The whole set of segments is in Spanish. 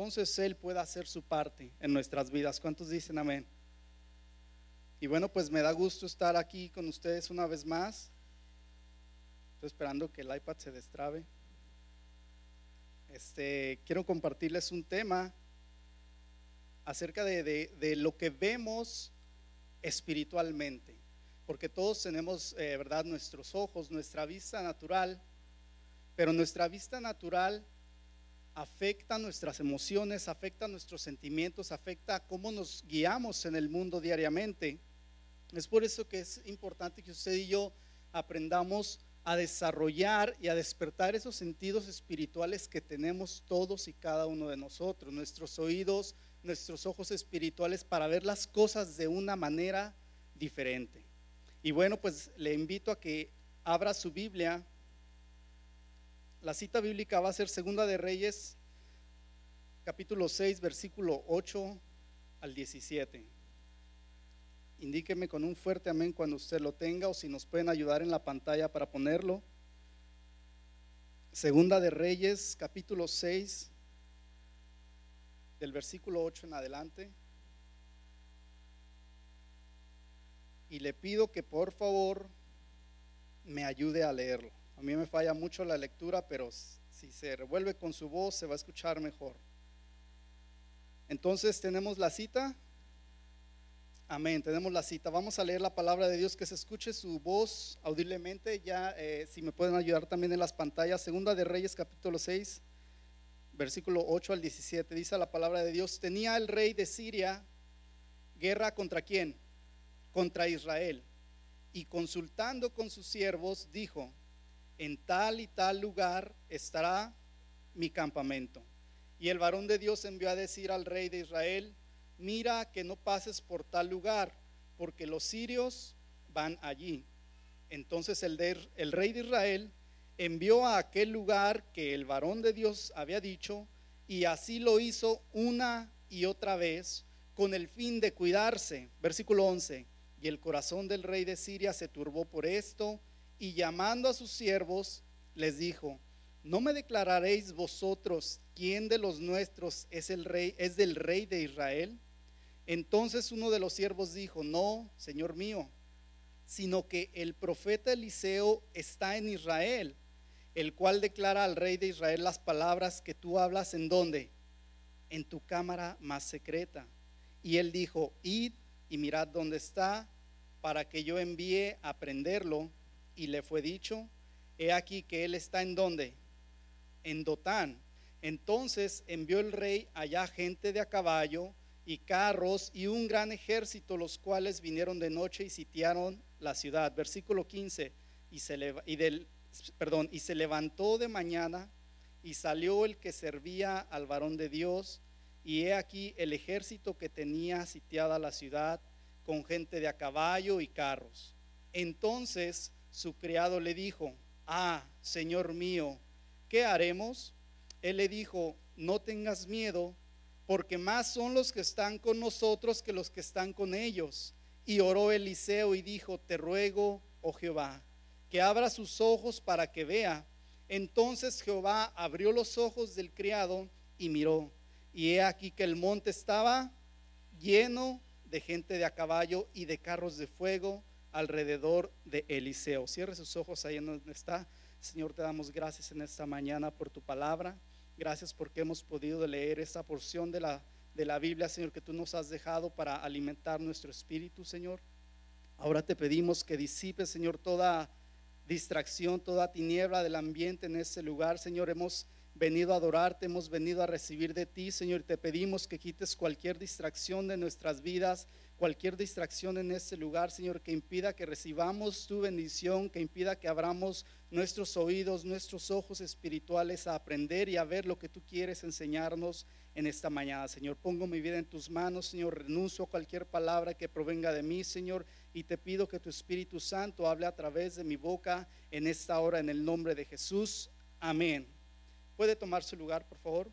entonces Él pueda hacer su parte en nuestras vidas. ¿Cuántos dicen amén? Y bueno, pues me da gusto estar aquí con ustedes una vez más. Estoy esperando que el iPad se destrabe. Este, quiero compartirles un tema acerca de, lo que vemos espiritualmente, porque todos tenemos, eh, ¿verdad?, nuestros ojos, nuestra vista natural, pero nuestra vista natural afecta nuestras emociones, afecta nuestros sentimientos, afecta cómo nos guiamos en el mundo diariamente. Es por eso que es importante que usted y yo aprendamos a desarrollar y a despertar esos sentidos espirituales que tenemos todos y cada uno de nosotros, nuestros oídos, nuestros ojos espirituales para ver las cosas de una manera diferente. Y bueno, pues le invito a que abra su Biblia la cita bíblica va a ser Segunda de Reyes, capítulo 6, versículo 8 al 17. Indíqueme con un fuerte amén cuando usted lo tenga o si nos pueden ayudar en la pantalla para ponerlo. Segunda de Reyes, capítulo 6, del versículo 8 en adelante. Y le pido que por favor me ayude a leerlo. A mí me falla mucho la lectura, pero si se revuelve con su voz se va a escuchar mejor. Entonces tenemos la cita. Amén, tenemos la cita. Vamos a leer la palabra de Dios, que se escuche su voz audiblemente. Ya, eh, si me pueden ayudar también en las pantallas. Segunda de Reyes, capítulo 6, versículo 8 al 17. Dice la palabra de Dios, tenía el rey de Siria guerra contra quién? Contra Israel. Y consultando con sus siervos, dijo, en tal y tal lugar estará mi campamento. Y el varón de Dios envió a decir al rey de Israel, mira que no pases por tal lugar, porque los sirios van allí. Entonces el, rey de Israel envió a aquel lugar que el varón de Dios había dicho, y así lo hizo una y otra vez, con el fin de cuidarse. Versículo 11. Y el corazón del rey de Siria se turbó por esto, y llamando a sus siervos, les dijo, ¿no me declararéis vosotros quién de los nuestros es el rey, es del rey de Israel? Entonces uno de los siervos dijo, no, Señor mío, sino que el profeta Eliseo está en Israel, el cual declara al rey de Israel las palabras que tú hablas en dónde? En tu cámara más secreta. Y él dijo, id y mirad dónde está, para que yo envíe a prenderlo y le fue dicho, he aquí que él está en donde? En Dotán. Entonces envió el rey allá gente de a caballo y carros y un gran ejército, los cuales vinieron de noche y sitiaron la ciudad. Versículo 15. Y se, y del, perdón, y se levantó de mañana y salió el que servía al varón de Dios. Y he aquí el ejército que tenía sitiada la ciudad con gente de a caballo y carros. Entonces su criado le dijo, ah, Señor mío, ¿qué haremos? Él le dijo, no tengas miedo, porque más son los que están con nosotros que los que están con ellos. Y oró Eliseo y dijo, te ruego, oh Jehová, que abra sus ojos para que vea. Entonces Jehová abrió los ojos del criado y miró. Y he aquí que el monte estaba lleno de gente de a caballo y de carros de fuego alrededor de Eliseo. Cierre sus ojos ahí en donde está. Señor, te damos gracias en esta mañana por tu palabra. Gracias porque hemos podido leer esta porción de la, de la Biblia, Señor, que tú nos has dejado para alimentar nuestro espíritu, Señor. Ahora te pedimos que disipes, Señor, toda distracción, toda tiniebla del ambiente en este lugar, Señor. Hemos venido a adorarte, hemos venido a recibir de ti, Señor. Te pedimos que quites cualquier distracción de nuestras vidas, cualquier distracción en este lugar, Señor, que impida que recibamos tu bendición, que impida que abramos nuestros oídos, nuestros ojos espirituales a aprender y a ver lo que tú quieres enseñarnos en esta mañana, Señor. Pongo mi vida en tus manos, Señor. Renuncio a cualquier palabra que provenga de mí, Señor, y te pido que tu Espíritu Santo hable a través de mi boca en esta hora, en el nombre de Jesús. Amén. ¿Puede tomar su lugar, por favor?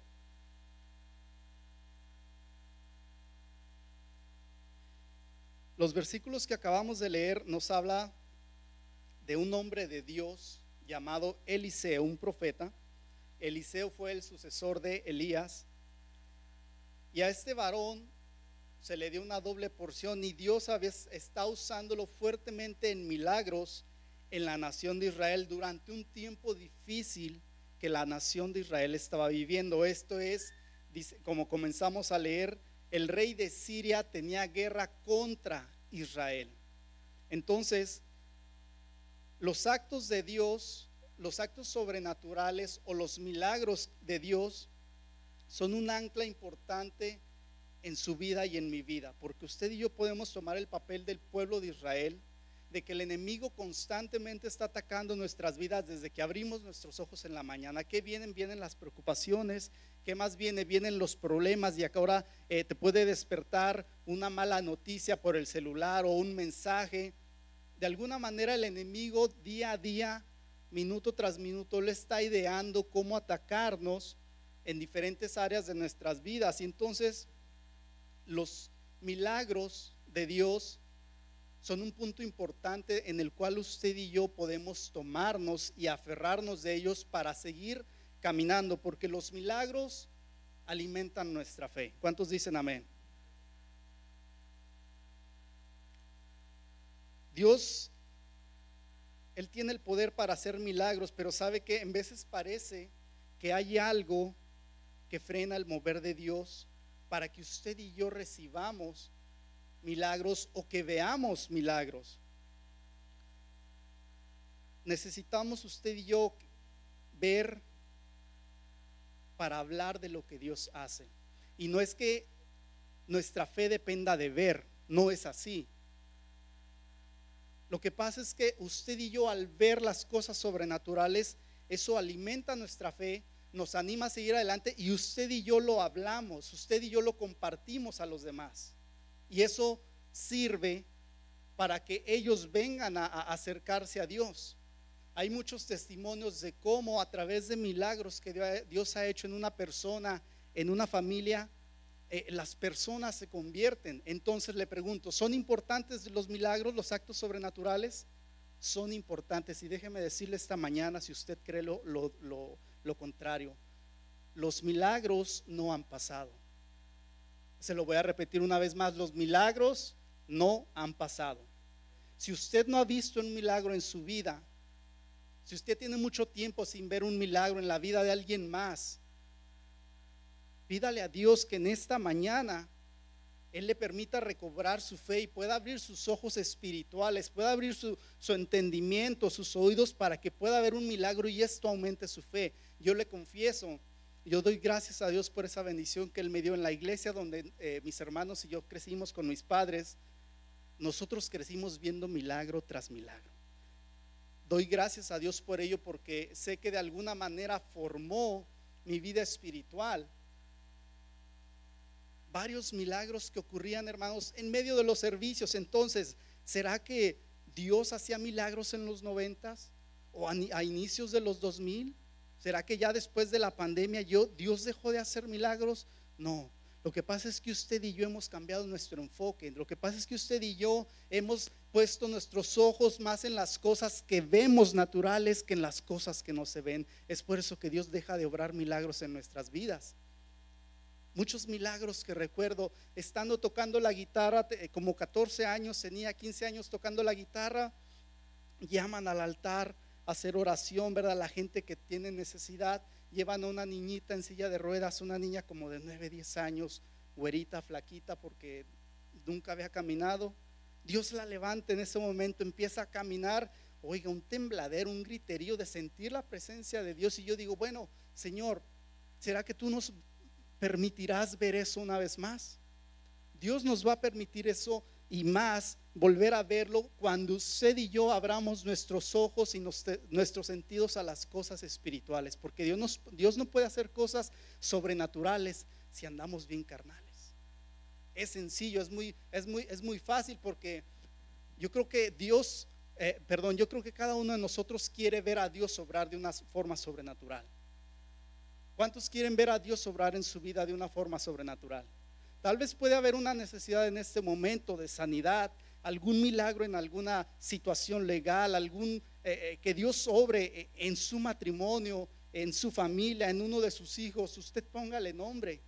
Los versículos que acabamos de leer nos habla de un hombre de Dios llamado Eliseo, un profeta. Eliseo fue el sucesor de Elías. Y a este varón se le dio una doble porción y Dios está usándolo fuertemente en milagros en la nación de Israel durante un tiempo difícil que la nación de Israel estaba viviendo. Esto es, como comenzamos a leer, el rey de Siria tenía guerra contra Israel. Entonces, los actos de Dios, los actos sobrenaturales o los milagros de Dios son un ancla importante en su vida y en mi vida, porque usted y yo podemos tomar el papel del pueblo de Israel, de que el enemigo constantemente está atacando nuestras vidas desde que abrimos nuestros ojos en la mañana. ¿Qué vienen? Vienen las preocupaciones, ¿qué más viene? Vienen los problemas y acá ahora eh, te puede despertar una mala noticia por el celular o un mensaje. De alguna manera el enemigo día a día, minuto tras minuto, le está ideando cómo atacarnos en diferentes áreas de nuestras vidas. Y entonces los milagros de Dios son un punto importante en el cual usted y yo podemos tomarnos y aferrarnos de ellos para seguir caminando, porque los milagros alimentan nuestra fe. ¿Cuántos dicen amén? Dios, Él tiene el poder para hacer milagros, pero sabe que en veces parece que hay algo que frena el mover de Dios para que usted y yo recibamos milagros o que veamos milagros. Necesitamos usted y yo ver para hablar de lo que Dios hace. Y no es que nuestra fe dependa de ver, no es así. Lo que pasa es que usted y yo al ver las cosas sobrenaturales, eso alimenta nuestra fe, nos anima a seguir adelante y usted y yo lo hablamos, usted y yo lo compartimos a los demás. Y eso sirve para que ellos vengan a, acercarse a Dios. Hay muchos testimonios de cómo a través de milagros que Dios ha hecho en una persona, en una familia, eh, las personas se convierten. Entonces le pregunto, ¿son importantes los milagros, los actos sobrenaturales? Son importantes. Y déjeme decirle esta mañana, si usted cree lo, lo contrario. Los milagros no han pasado. Se lo voy a repetir una vez más, los milagros no han pasado. Si usted no ha visto un milagro en su vida, si usted tiene mucho tiempo sin ver un milagro en la vida de alguien más, pídale a Dios que en esta mañana él le permita recobrar su fe y pueda abrir sus ojos espirituales, pueda abrir su, su, entendimiento, sus oídos para que pueda ver un milagro y esto aumente su fe. Yo le confieso, yo doy gracias a Dios por esa bendición que Él me dio en la iglesia donde eh, mis hermanos y yo crecimos con mis padres. Nosotros crecimos viendo milagro tras milagro. Doy gracias a Dios por ello porque sé que de alguna manera formó mi vida espiritual varios milagros que ocurrían, hermanos, en medio de los servicios. Entonces, ¿será que Dios hacía milagros en los noventas o a, inicios de los 2000? ¿Será que ya después de la pandemia yo, Dios dejó de hacer milagros? No. Lo que pasa es que usted y yo hemos cambiado nuestro enfoque. Lo que pasa es que usted y yo hemos puesto nuestros ojos más en las cosas que vemos naturales que en las cosas que no se ven. Es por eso que Dios deja de obrar milagros en nuestras vidas muchos milagros que recuerdo, estando tocando la guitarra, como 14 años, tenía 15 años tocando la guitarra, llaman al altar hacer oración, ¿verdad? La gente que tiene necesidad, llevan a una niñita en silla de ruedas, una niña como de 9, 10 años, güerita, flaquita, porque nunca había caminado. Dios la levanta en ese momento, empieza a caminar, oiga, un tembladero, un griterío de sentir la presencia de Dios. Y yo digo, bueno, Señor, ¿será que tú nos permitirás ver eso una vez más. Dios nos va a permitir eso y más, volver a verlo cuando usted y yo abramos nuestros ojos y nuestros sentidos a las cosas espirituales, porque Dios, Dios no puede hacer cosas sobrenaturales si andamos bien carnales. Es sencillo, es muy, es muy, es muy fácil porque yo creo que Dios, eh, perdón, yo creo que cada uno de nosotros quiere ver a Dios obrar de una forma sobrenatural. ¿Cuántos quieren ver a Dios obrar en su vida de una forma sobrenatural? Tal vez puede haber una necesidad en este momento de sanidad, algún milagro en alguna situación legal, algún eh, eh, que Dios obre eh, en su matrimonio, en su familia, en uno de sus hijos. Usted póngale nombre.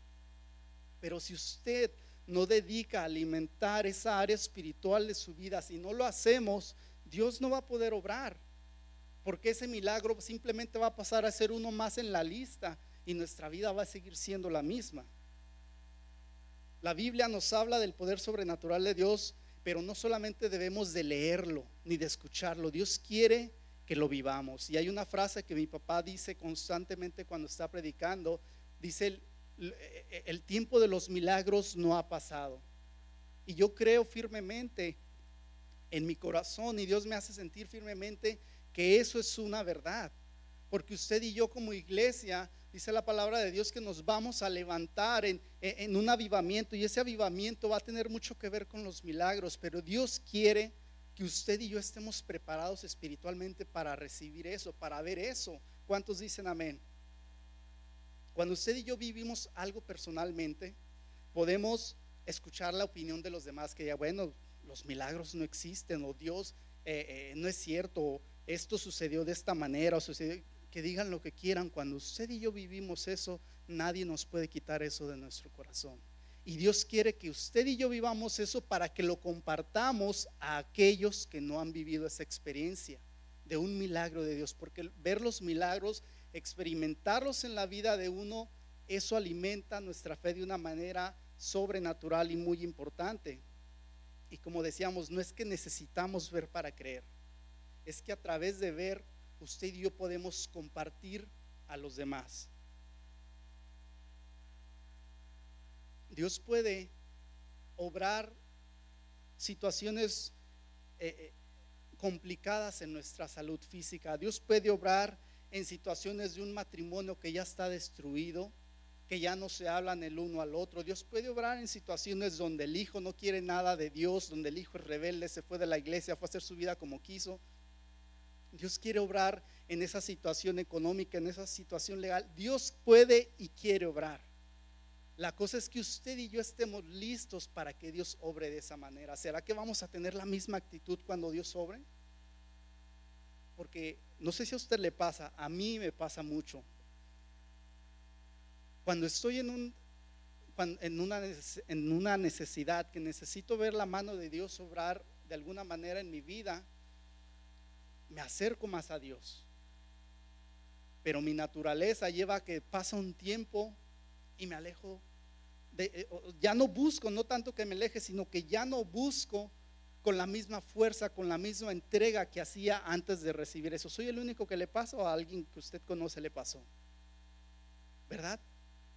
Pero si usted no dedica a alimentar esa área espiritual de su vida, si no lo hacemos, Dios no va a poder obrar. Porque ese milagro simplemente va a pasar a ser uno más en la lista y nuestra vida va a seguir siendo la misma. La Biblia nos habla del poder sobrenatural de Dios, pero no solamente debemos de leerlo ni de escucharlo. Dios quiere que lo vivamos. Y hay una frase que mi papá dice constantemente cuando está predicando, dice, el, tiempo de los milagros no ha pasado. Y yo creo firmemente en mi corazón y Dios me hace sentir firmemente que eso es una verdad. Porque usted y yo como iglesia, dice la palabra de Dios que nos vamos a levantar en, en, un avivamiento y ese avivamiento va a tener mucho que ver con los milagros, pero Dios quiere que usted y yo estemos preparados espiritualmente para recibir eso, para ver eso. ¿Cuántos dicen amén? Cuando usted y yo vivimos algo personalmente, podemos escuchar la opinión de los demás que ya, bueno, los milagros no existen o Dios eh, eh, no es cierto, esto sucedió de esta manera, o sucedió, que digan lo que quieran. Cuando usted y yo vivimos eso, nadie nos puede quitar eso de nuestro corazón. Y Dios quiere que usted y yo vivamos eso para que lo compartamos a aquellos que no han vivido esa experiencia de un milagro de Dios. Porque ver los milagros, experimentarlos en la vida de uno, eso alimenta nuestra fe de una manera sobrenatural y muy importante. Y como decíamos, no es que necesitamos ver para creer, es que a través de ver, usted y yo podemos compartir a los demás. Dios puede obrar situaciones eh, eh, complicadas en nuestra salud física. Dios puede obrar en situaciones de un matrimonio que ya está destruido, que ya no se hablan el uno al otro. Dios puede obrar en situaciones donde el hijo no quiere nada de Dios, donde el hijo es rebelde, se fue de la iglesia, fue a hacer su vida como quiso. Dios quiere obrar en esa situación económica, en esa situación legal. Dios puede y quiere obrar. La cosa es que usted y yo estemos listos para que Dios obre de esa manera. ¿Será que vamos a tener la misma actitud cuando Dios obre? Porque no sé si a usted le pasa, a mí me pasa mucho. Cuando estoy en, un, en, una, en una necesidad, que necesito ver la mano de Dios obrar de alguna manera en mi vida, me acerco más a Dios. Pero mi naturaleza lleva a que pasa un tiempo y me alejo eh, ya no busco, no tanto que me aleje, sino que ya no busco con la misma fuerza, con la misma entrega que hacía antes de recibir eso. ¿Soy el único que le pasó o a alguien que usted conoce le pasó? ¿Verdad?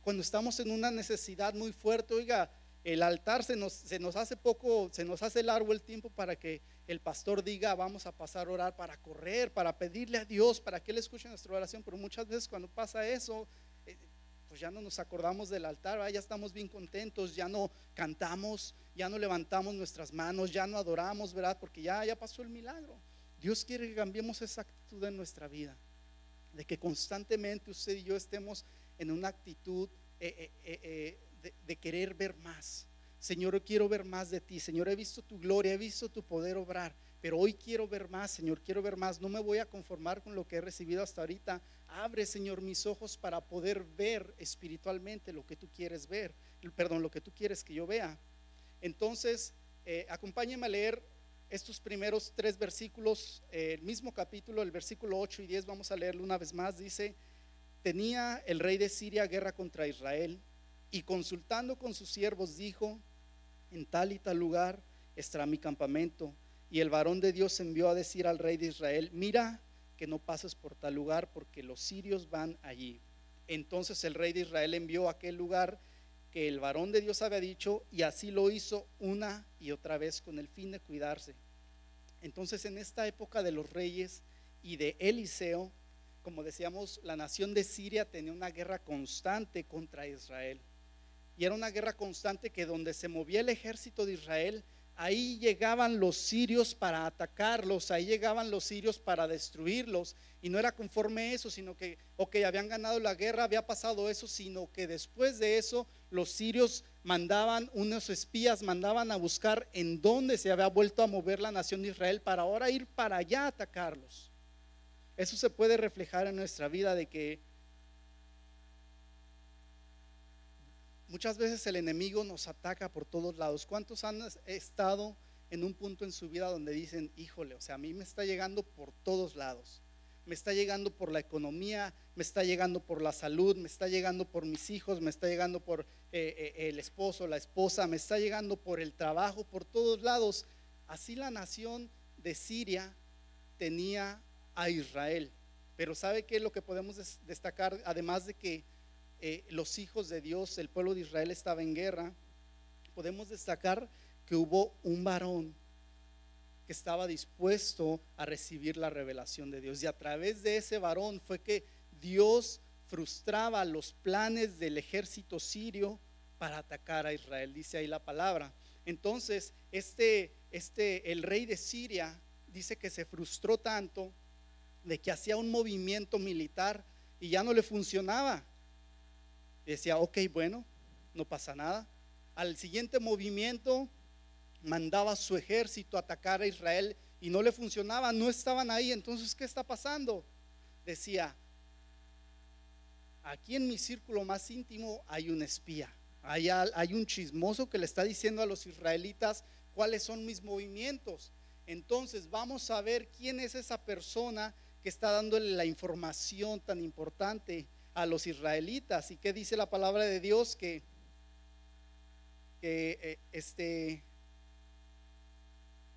Cuando estamos en una necesidad muy fuerte, oiga, el altar se nos, hace poco, se nos hace largo el tiempo para que el pastor diga, vamos a pasar a orar, para correr, para pedirle a Dios, para que Él escuche nuestra oración. Pero muchas veces cuando pasa eso, pues ya no nos acordamos del altar, ya estamos bien contentos, ya no cantamos, ya no levantamos nuestras manos, ya no adoramos, ¿verdad? Porque ya, ya pasó el milagro. Dios quiere que cambiemos esa actitud en nuestra vida, de que constantemente usted y yo estemos en una actitud eh, eh, eh, de, querer ver más. Señor, yo quiero ver más de ti. Señor, he visto tu gloria, he visto tu poder obrar pero hoy quiero ver más, Señor, quiero ver más. No me voy a conformar con lo que he recibido hasta ahorita. Abre, Señor, mis ojos para poder ver espiritualmente lo que tú quieres ver, perdón, lo que tú quieres que yo vea. Entonces, eh, a leer estos primeros tres versículos, eh, el mismo capítulo, el versículo 8 y 10, vamos a leerlo una vez más. Dice, tenía el rey de Siria guerra contra Israel y consultando con sus siervos dijo, en tal y tal lugar estará mi campamento y el varón de Dios envió a decir al rey de Israel, mira que no pases por tal lugar porque los sirios van allí. Entonces el rey de Israel envió a aquel lugar que el varón de Dios había dicho y así lo hizo una y otra vez con el fin de cuidarse. Entonces en esta época de los reyes y de Eliseo, como decíamos, la nación de Siria tenía una guerra constante contra Israel. Y era una guerra constante que donde se movía el ejército de Israel, ahí llegaban los sirios para atacarlos, ahí llegaban los sirios para destruirlos. Y no era conforme eso, sino que, ok, habían ganado la guerra, había pasado eso, sino que después de eso los sirios mandaban, unos espías mandaban a buscar en dónde se había vuelto a mover la nación de Israel para ahora ir para allá a atacarlos. Eso se puede reflejar en nuestra vida de que muchas veces el enemigo nos ataca por todos lados. ¿Cuántos han estado en un punto en su vida donde dicen, híjole, o sea, a mí me está llegando por todos lados? Me está llegando por la economía, me está llegando por la salud, me está llegando por mis hijos, me está llegando por eh, eh, el esposo, la esposa, me está llegando por el trabajo, por todos lados. Así la nación de Siria tenía a Israel. Pero ¿sabe qué es lo que podemos destacar? Además de que eh, los hijos de Dios, el pueblo de Israel estaba en guerra, podemos destacar que hubo un varón que estaba dispuesto a recibir la revelación de Dios. Y a través de ese varón fue que Dios frustraba los planes del ejército sirio para atacar a Israel, dice ahí la palabra. Entonces, este, este, el rey de Siria dice que se frustró tanto de que hacía un movimiento militar y ya no le funcionaba. Decía, ok, bueno, no pasa nada. Al siguiente movimiento mandaba su ejército a atacar a Israel y no le funcionaba, no estaban ahí. Entonces, ¿qué está pasando? Decía, aquí en mi círculo más íntimo hay un espía, hay, hay un chismoso que le está diciendo a los israelitas cuáles son mis movimientos. Entonces, vamos a ver quién es esa persona que está dándole la información tan importante a los israelitas. ¿Y qué dice la palabra de Dios? Que, eh, este,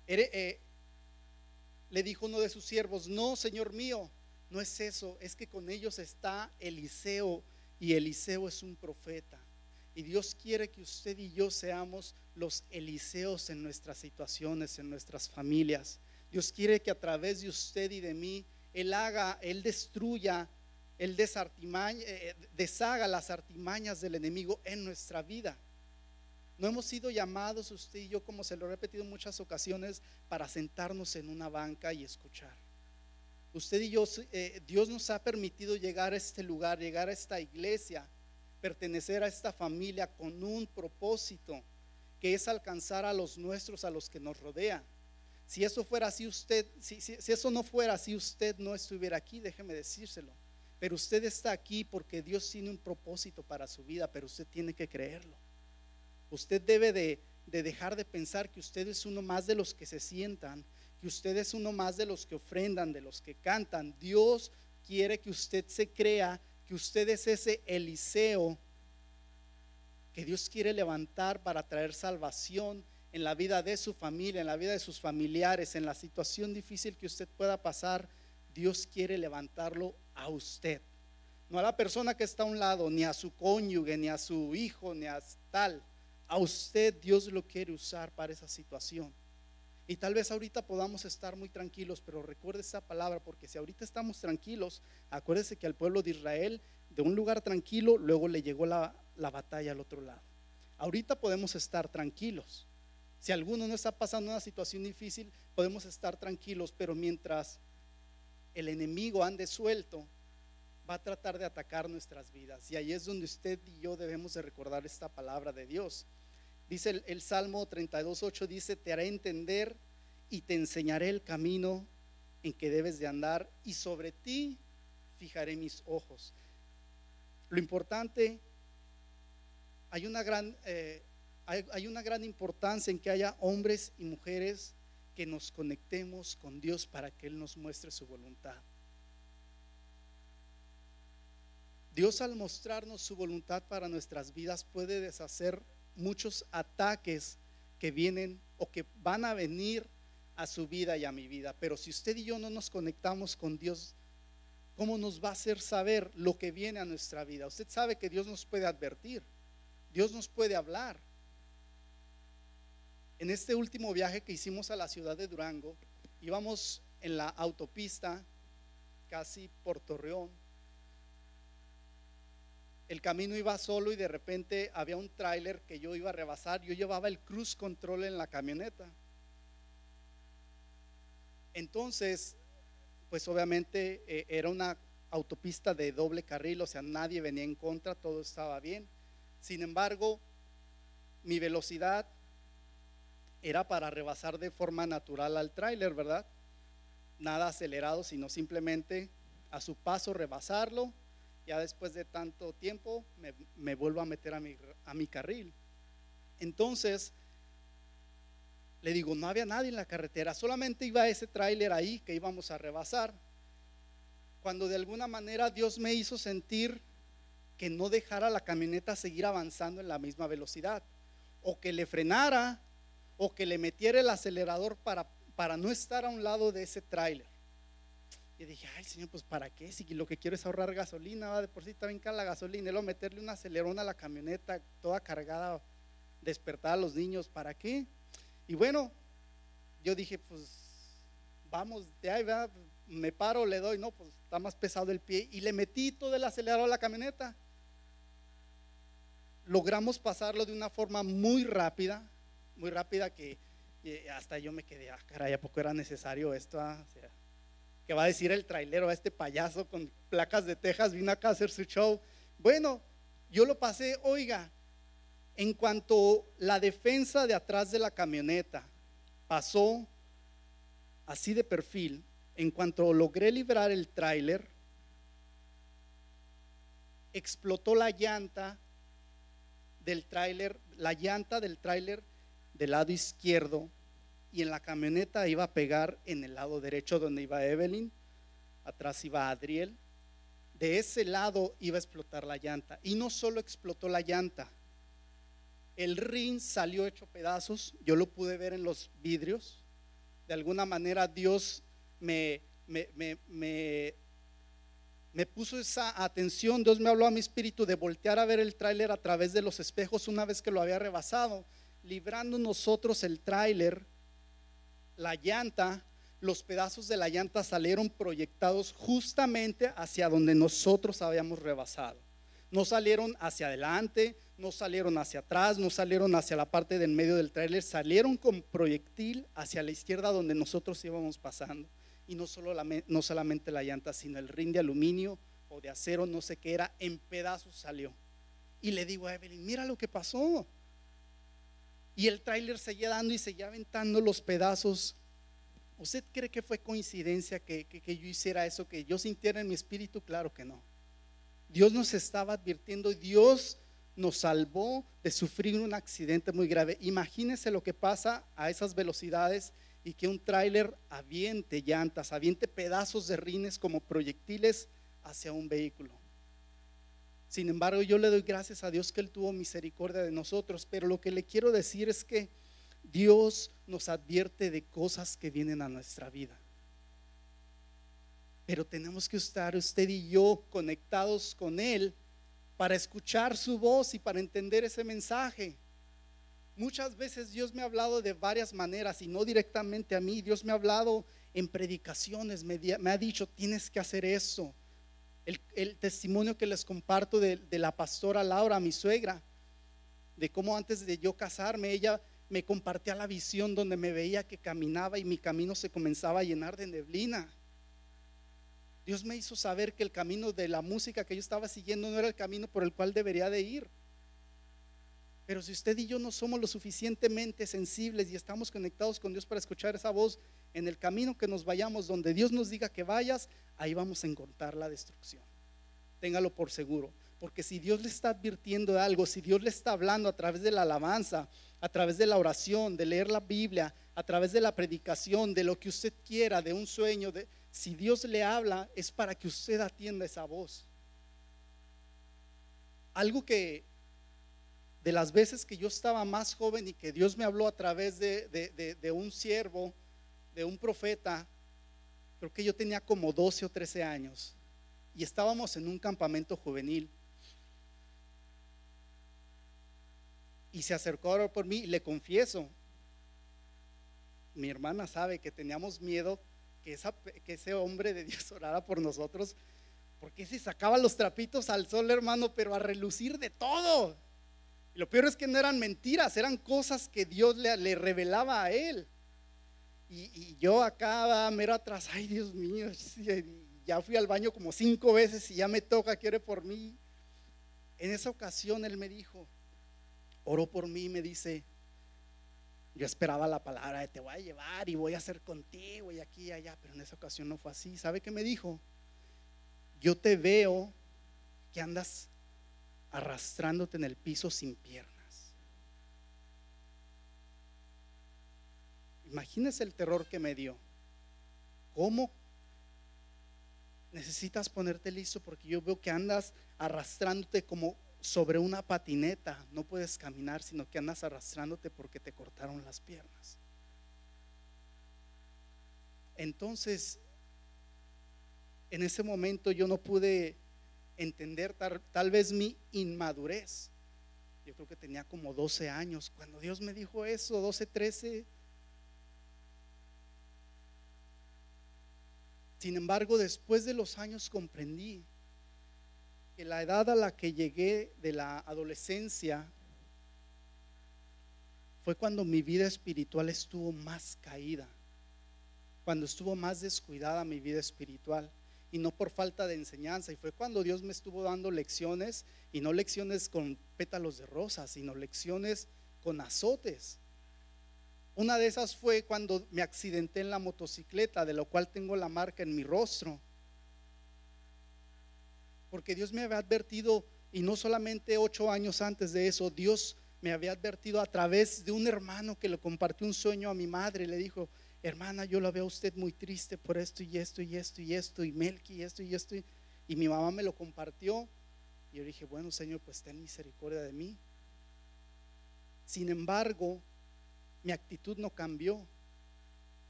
eh, le dijo uno de sus siervos, no, Señor mío, no es eso, es que con ellos está Eliseo y Eliseo es un profeta. Y Dios quiere que usted y yo seamos los Eliseos en nuestras situaciones, en nuestras familias. Dios quiere que a través de usted y de mí él haga, Él destruya, Él eh, eh, deshaga las artimañas del enemigo en nuestra vida. No hemos sido llamados usted y yo, como se lo he repetido en muchas ocasiones, para sentarnos en una banca y escuchar. Usted y yo, eh, Dios nos ha permitido llegar a este lugar, llegar a esta iglesia, pertenecer a esta familia con un propósito, que es alcanzar a los nuestros, a los que nos rodean. Si eso fuera así, usted, si, eso no fuera así, usted no estuviera aquí, déjeme decírselo. Pero usted está aquí porque Dios tiene un propósito para su vida, pero usted tiene que creerlo. Usted debe de, de dejar de pensar que usted es uno más de los que se sientan, que usted es uno más de los que ofrendan, de los que cantan. Dios quiere que usted se crea que usted es ese Eliseo que Dios quiere levantar para traer salvación en la vida de su familia, en la vida de sus familiares, en la situación difícil que usted pueda pasar, Dios quiere levantarlo a usted. No a la persona que está a un lado, ni a su cónyuge, ni a su hijo, ni a tal. A usted Dios lo quiere usar para esa situación. Y tal vez ahorita podamos estar muy tranquilos, pero recuerde esa palabra, porque si ahorita estamos tranquilos, acuérdese que al pueblo de Israel, de un lugar tranquilo, luego le llegó la, la batalla al otro lado. Ahorita podemos estar tranquilos, si alguno no está pasando una situación difícil, podemos estar tranquilos, pero mientras el enemigo ande suelto, va a tratar de atacar nuestras vidas. Y ahí es donde usted y yo debemos de recordar esta palabra de Dios. Dice el, el Salmo 32.8, dice, te haré entender y te enseñaré el camino en que debes de andar y sobre ti fijaré mis ojos. Lo importante, hay una gran... Eh, hay, una gran importancia en que haya hombres y mujeres que nos conectemos con Dios para que Él nos muestre su voluntad. Dios al mostrarnos su voluntad para nuestras vidas puede deshacer muchos ataques que vienen o que van a venir a su vida y a mi vida. Pero si usted y yo no nos conectamos con Dios, ¿cómo nos va a hacer saber lo que viene a nuestra vida? Usted sabe que Dios nos puede advertir, Dios nos puede hablar, en este último viaje que hicimos a la ciudad de Durango, íbamos en la autopista casi por Torreón. El camino iba solo y de repente había un tráiler que yo iba a rebasar. Yo llevaba el cruise control en la camioneta. Entonces, pues obviamente eh, era una autopista de doble carril, o sea, nadie venía en contra, todo estaba bien. Sin embargo, mi velocidad era para rebasar de forma natural al tráiler, ¿verdad? Nada acelerado, sino simplemente a su paso rebasarlo Ya después de tanto tiempo me, me vuelvo a meter a mi, a mi carril. Entonces, le digo, no había nadie en la carretera, solamente iba ese tráiler ahí que íbamos a rebasar. Cuando de alguna manera Dios me hizo sentir que no dejara la camioneta seguir avanzando en la misma velocidad, o que le frenara, o que le metiera el acelerador para, para no estar a un lado de ese tráiler. Y dije, ay Señor, pues para qué, si lo que quiero es ahorrar gasolina, va de por sí cara la gasolina, y meterle un acelerón a la camioneta toda cargada, despertar a los niños, ¿para qué? Y bueno, yo dije, pues vamos, de ahí me paro, le doy, no, pues está más pesado el pie, y le metí todo el acelerador a la camioneta. Logramos pasarlo de una forma muy rápida, muy rápida que hasta yo me quedé, ah, caray, ¿a poco era necesario esto? Ah, que va a decir el trailero a este payaso con placas de Texas, vino acá a hacer su show. Bueno, yo lo pasé, oiga, en cuanto la defensa de atrás de la camioneta pasó así de perfil, en cuanto logré librar el tráiler, explotó la llanta del tráiler, la llanta del tráiler del lado izquierdo y en la camioneta iba a pegar en el lado derecho donde iba Evelyn, atrás iba Adriel. De ese lado iba a explotar la llanta. Y no solo explotó la llanta, el ring salió hecho pedazos, yo lo pude ver en los vidrios. De alguna manera Dios me, me, me, me puso esa atención, Dios me habló a mi espíritu de voltear a ver el tráiler a través de los espejos una vez que lo había rebasado, librando nosotros el tráiler la llanta, los pedazos de la llanta salieron proyectados justamente hacia donde nosotros habíamos rebasado. No salieron hacia adelante, no salieron hacia atrás, no salieron hacia la parte del medio del tráiler, salieron con proyectil hacia la izquierda donde nosotros íbamos pasando. Y no, solo no solamente la llanta, sino el ring de aluminio o de acero, no sé qué era, en pedazos salió. Y le digo a Evelyn, mira lo que pasó. Y el tráiler seguía dando y seguía aventando los pedazos. ¿Usted cree que fue coincidencia que, que, yo hiciera eso, que yo sintiera en mi espíritu? Claro que no. Dios nos estaba advirtiendo, Dios nos salvó de sufrir un accidente muy grave. Imagínese lo que pasa a esas velocidades y que un tráiler aviente llantas, aviente pedazos de rines como proyectiles hacia un vehículo. Sin embargo, yo le doy gracias a Dios que Él tuvo misericordia de nosotros, pero lo que le quiero decir es que Dios nos advierte de cosas que vienen a nuestra vida. Pero tenemos que estar usted y yo conectados con Él para escuchar su voz y para entender ese mensaje. Muchas veces Dios me ha hablado de varias maneras y no directamente a mí. Dios me ha hablado en predicaciones, me, ha dicho, tienes que hacer eso el, testimonio que les comparto de, la pastora Laura, mi suegra, de cómo antes de yo casarme, ella me compartía la visión donde me veía que caminaba y mi camino se comenzaba a llenar de neblina. Dios me hizo saber que el camino de la música que yo estaba siguiendo no era el camino por el cual debería de ir. Pero si usted y yo no somos lo suficientemente sensibles y estamos conectados con Dios para escuchar esa voz, en el camino que nos vayamos, donde Dios nos diga que vayas, ahí vamos a encontrar la destrucción. Téngalo por seguro. Porque si Dios le está advirtiendo algo, si Dios le está hablando a través de la alabanza, a través de la oración, de leer la Biblia, a través de la predicación, de lo que usted quiera, de un sueño, de, si Dios le habla, es para que usted atienda esa voz. Algo que de las veces que yo estaba más joven y que Dios me habló a través de, un siervo, de un profeta, creo que yo tenía como 12 o 13 años, y estábamos en un campamento juvenil. Y se acercó a por mí y le confieso, mi hermana sabe que teníamos miedo que, que ese hombre de Dios orara por nosotros, porque se sacaba los trapitos al sol, hermano, pero a relucir de todo. Y lo peor es que no eran mentiras, eran cosas que Dios le, le revelaba a él. Y, yo acá, mero atrás, ay Dios mío, ya fui al baño como cinco veces y ya me toca, quiere por mí. En esa ocasión él me dijo, oró por mí y me dice, yo esperaba la palabra de te voy a llevar y voy a hacer contigo y aquí y allá, pero en esa ocasión no fue así. ¿Sabe qué me dijo? Yo te veo que andas arrastrándote en el piso sin piernas. Imagínese el terror que me dio. ¿Cómo necesitas ponerte listo? Porque yo veo que andas arrastrándote como sobre una patineta. No puedes caminar, sino que andas arrastrándote porque te cortaron las piernas. Entonces, en ese momento yo no pude entender tal, vez mi inmadurez. Yo creo que tenía como 12 años. Cuando Dios me dijo eso, 12, 13. Sin embargo, después de los años comprendí que la edad a la que llegué de la adolescencia fue cuando mi vida espiritual estuvo más caída, cuando estuvo más descuidada mi vida espiritual y no por falta de enseñanza. Y fue cuando Dios me estuvo dando lecciones, y no lecciones con pétalos de rosas, sino lecciones con azotes. Una de esas fue cuando me accidenté en la motocicleta, de lo cual tengo la marca en mi rostro. Porque Dios me había advertido, y no solamente ocho años antes de eso, Dios me había advertido a través de un hermano que le compartió un sueño a mi madre. Le dijo, hermana, yo la veo a usted muy triste por esto y esto y esto y esto y Melqui y esto y esto. Y mi mamá me lo compartió. Y yo dije, bueno, Señor, pues ten misericordia de mí. Sin embargo, mi actitud no cambió.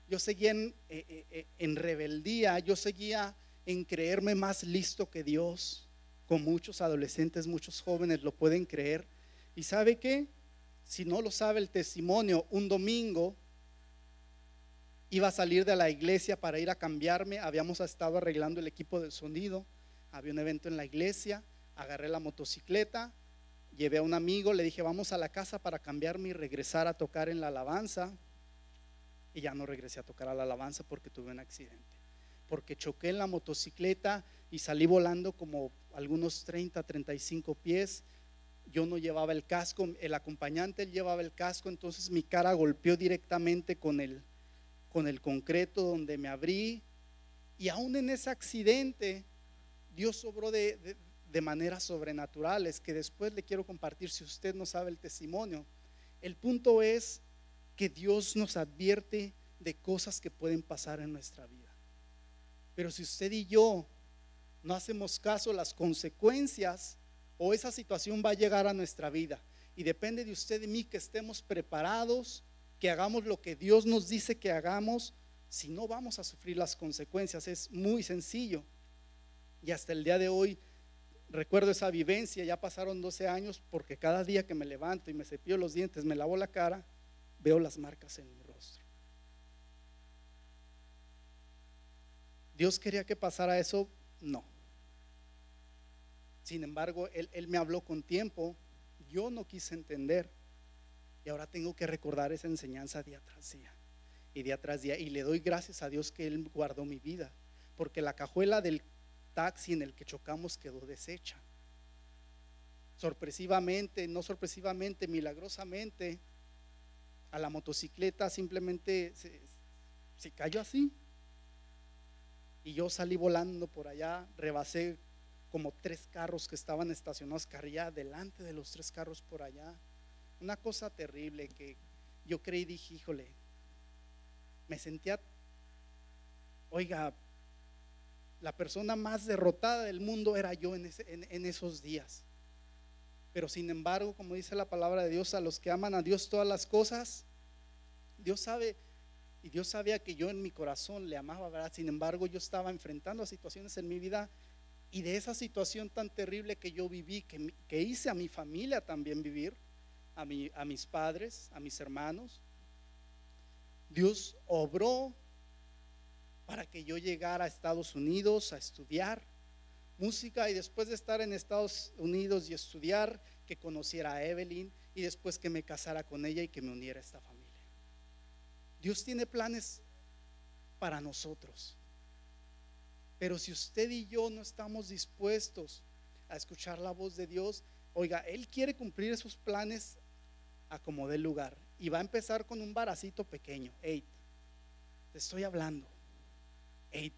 Yo seguía en, eh, eh, eh, en, rebeldía, yo seguía en creerme más listo que Dios, con muchos adolescentes, muchos jóvenes lo pueden creer. ¿Y sabe qué? Si no lo sabe el testimonio, un domingo iba a salir de la iglesia para ir a cambiarme, habíamos estado arreglando el equipo del sonido, había un evento en la iglesia, agarré la motocicleta, llevé a un amigo, le dije, vamos a la casa para cambiarme y regresar a tocar en la alabanza. Y ya no regresé a tocar a la alabanza porque tuve un accidente. Porque choqué en la motocicleta y salí volando como algunos 30, 35 pies. Yo no llevaba el casco, el acompañante llevaba el casco, entonces mi cara golpeó directamente con el, con el concreto donde me abrí. Y aún en ese accidente, Dios obró de, de, maneras sobrenaturales que después le quiero compartir si usted no sabe el testimonio. El punto es que Dios nos advierte de cosas que pueden pasar en nuestra vida. Pero si usted y yo no hacemos caso, las consecuencias o esa situación va a llegar a nuestra vida. Y depende de usted y mí que estemos preparados que hagamos lo que Dios nos dice que hagamos, si no vamos a sufrir las consecuencias. Es muy sencillo. Y hasta el día de hoy recuerdo esa vivencia, ya pasaron 12 años, porque cada día que me levanto y me cepillo los dientes, me lavo la cara, veo las marcas en mi rostro. ¿Dios quería que pasara eso? No. Sin embargo, él, él me habló con tiempo, yo no quise entender. Y ahora tengo que recordar esa enseñanza día tras día y día tras día. Y le doy gracias a Dios que Él guardó mi vida, porque la cajuela del taxi en el que chocamos quedó deshecha. Sorpresivamente, no sorpresivamente, milagrosamente, a la motocicleta simplemente se, se cayó así. Y yo salí volando por allá, rebasé como tres carros que estaban estacionados, carría delante de los tres carros por allá una cosa terrible que yo creí, dije, híjole, me sentía, oiga, la persona más derrotada del mundo era yo en, esos días. Pero sin embargo, como dice la palabra de Dios, a los que aman a Dios todas las cosas, Dios sabe, y Dios sabía que yo en mi corazón le amaba, ¿verdad? Sin embargo, yo estaba enfrentando situaciones en mi vida y de esa situación tan terrible que yo viví, que hice a mi familia también vivir, a, a mis padres, a mis hermanos. Dios obró para que yo llegara a Estados Unidos a estudiar música y después de estar en Estados Unidos y estudiar, que conociera a Evelyn y después que me casara con ella y que me uniera a esta familia. Dios tiene planes para nosotros. Pero si usted y yo no estamos dispuestos a escuchar la voz de Dios, oiga, Él quiere cumplir esos planes acomodé el lugar. Y va a empezar con un baracito pequeño. Eight, te estoy hablando. Eight,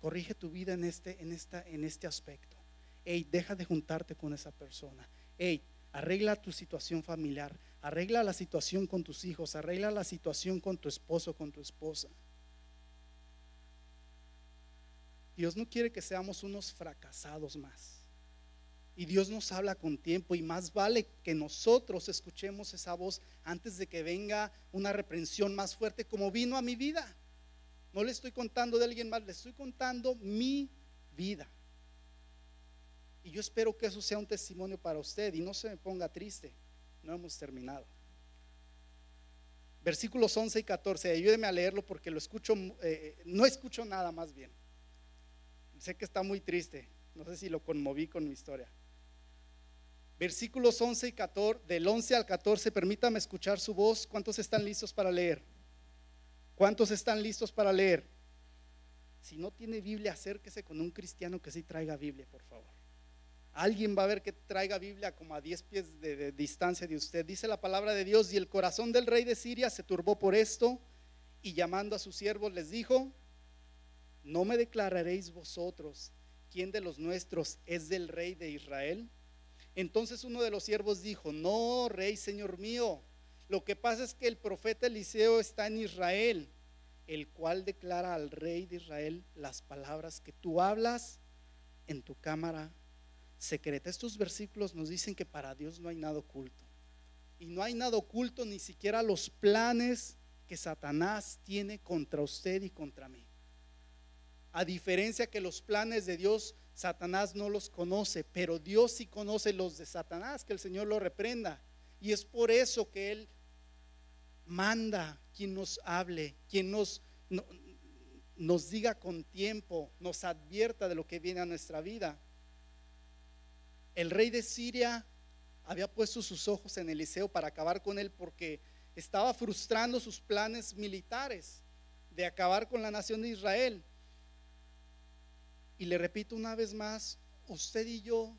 corrige tu vida en este, en esta, en este aspecto. hey, deja de juntarte con esa persona. Hey, arregla tu situación familiar, arregla la situación con tus hijos, arregla la situación con tu esposo, con tu esposa. Dios no quiere que seamos unos fracasados más. Y Dios nos habla con tiempo y más vale que nosotros escuchemos esa voz antes de que venga una reprensión más fuerte como vino a mi vida. No le estoy contando de alguien más, le estoy contando mi vida. Y yo espero que eso sea un testimonio para usted y no se me ponga triste. No hemos terminado. Versículos 11 y 14, ayúdeme a leerlo porque lo escucho, eh, no escucho nada más bien. Sé que está muy triste, no sé si lo conmoví con mi historia versículos 11 y 14, del 11 al 14, permítame escuchar su voz. ¿Cuántos están listos para leer? ¿Cuántos están listos para leer? Si no tiene Biblia, acérquese con un cristiano que sí traiga Biblia, por favor. Alguien va a ver que traiga Biblia como a 10 pies de, de distancia de usted. Dice la palabra de Dios, y el corazón del rey de Siria se turbó por esto, y llamando a sus siervos les dijo, no me declararéis vosotros quién de los nuestros es del rey de Israel entonces uno de los siervos dijo, no, rey, señor mío, lo que pasa es que el profeta Eliseo está en Israel, el cual declara al rey de Israel las palabras que tú hablas en tu cámara secreta. Estos versículos nos dicen que para Dios no hay nada oculto. Y no hay nada oculto ni siquiera los planes que Satanás tiene contra usted y contra mí. A diferencia que los planes de Dios Satanás no los conoce, pero Dios sí conoce los de Satanás, que el Señor lo reprenda. Y es por eso que Él manda quien nos hable, quien nos, nos diga con tiempo, nos advierta de lo que viene a nuestra vida. El rey de Siria había puesto sus ojos en Eliseo para acabar con él porque estaba frustrando sus planes militares de acabar con la nación de Israel. Y le repito una vez más, usted y yo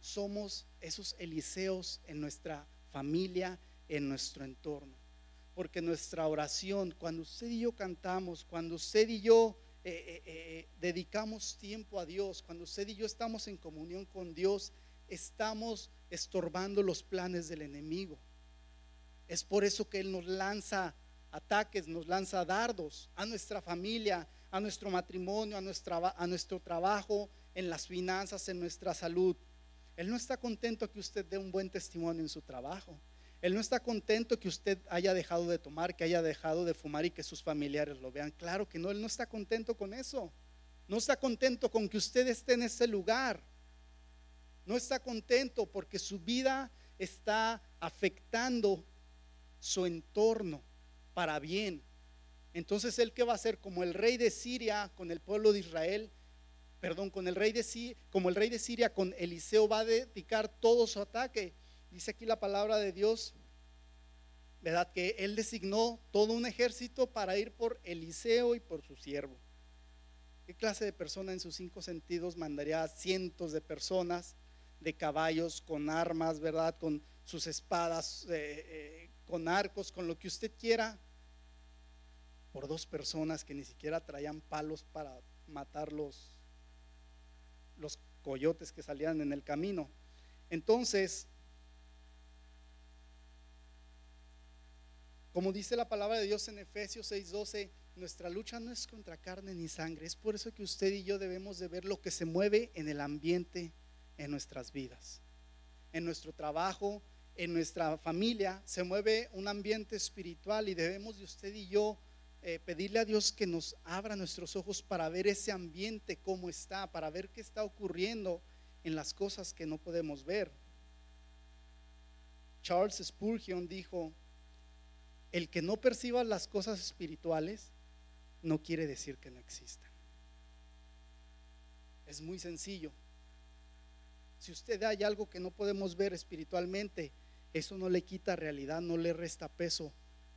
somos esos Eliseos en nuestra familia, en nuestro entorno. Porque nuestra oración, cuando usted y yo cantamos, cuando usted y yo eh, eh, eh, dedicamos tiempo a Dios, cuando usted y yo estamos en comunión con Dios, estamos estorbando los planes del enemigo. Es por eso que Él nos lanza ataques, nos lanza dardos a nuestra familia, a nuestro matrimonio, a, a nuestro trabajo, en las finanzas, en nuestra salud. Él no está contento que usted dé un buen testimonio en su trabajo. Él no está contento que usted haya dejado de tomar, que haya dejado de fumar y que sus familiares lo vean. Claro que no, Él no está contento con eso. No está contento con que usted esté en ese lugar. No está contento porque su vida está afectando su entorno para bien. Entonces, ¿él qué va a hacer? Como el rey de Siria con el pueblo de Israel, perdón, con el rey de Siria, como el rey de Siria con Eliseo va a dedicar todo su ataque. Dice aquí la palabra de Dios, ¿verdad? Que él designó todo un ejército para ir por Eliseo y por su siervo. ¿Qué clase de persona en sus cinco sentidos mandaría a cientos de personas de caballos con armas, ¿verdad? Con sus espadas, eh, eh, con arcos, con lo que usted quiera por dos personas que ni siquiera traían palos para matar los, los coyotes que salían en el camino. Entonces, como dice la palabra de Dios en Efesios 6:12, nuestra lucha no es contra carne ni sangre. Es por eso que usted y yo debemos de ver lo que se mueve en el ambiente en nuestras vidas. En nuestro trabajo, en nuestra familia, se mueve un ambiente espiritual y debemos de usted y yo eh, pedirle a Dios que nos abra nuestros ojos para ver ese ambiente cómo está, para ver qué está ocurriendo en las cosas que no podemos ver. Charles Spurgeon dijo, el que no perciba las cosas espirituales no quiere decir que no existan. Es muy sencillo. Si usted hay algo que no podemos ver espiritualmente, eso no le quita realidad, no le resta peso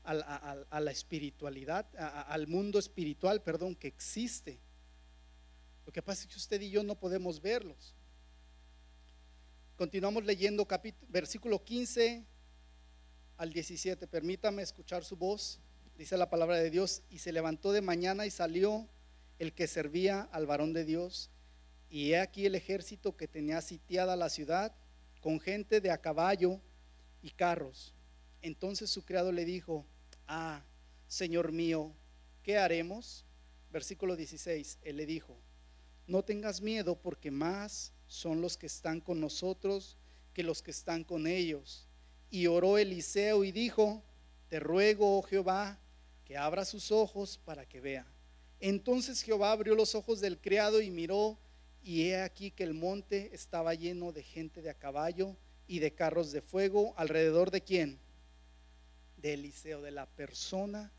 a la, espiritualidad, al mundo espiritual, perdón, que existe. Lo que pasa es que usted y yo no podemos verlos. Continuamos leyendo capítulo, versículo 15 al 17. Permítame escuchar su voz. Dice la palabra de Dios. Y se levantó de mañana y salió el que servía al varón de Dios y he aquí el ejército que tenía sitiada la ciudad con gente de a caballo y carros. Entonces su criado le dijo, ah, Señor mío, ¿qué haremos? Versículo 16, él le dijo, no tengas miedo porque más son los que están con nosotros que los que están con ellos. Y oró Eliseo y dijo, te ruego, oh Jehová, que abra sus ojos para que vea. Entonces Jehová abrió los ojos del criado y miró, y he aquí que el monte estaba lleno de gente de a caballo y de carros de fuego, alrededor de quién? De Eliseo, de la persona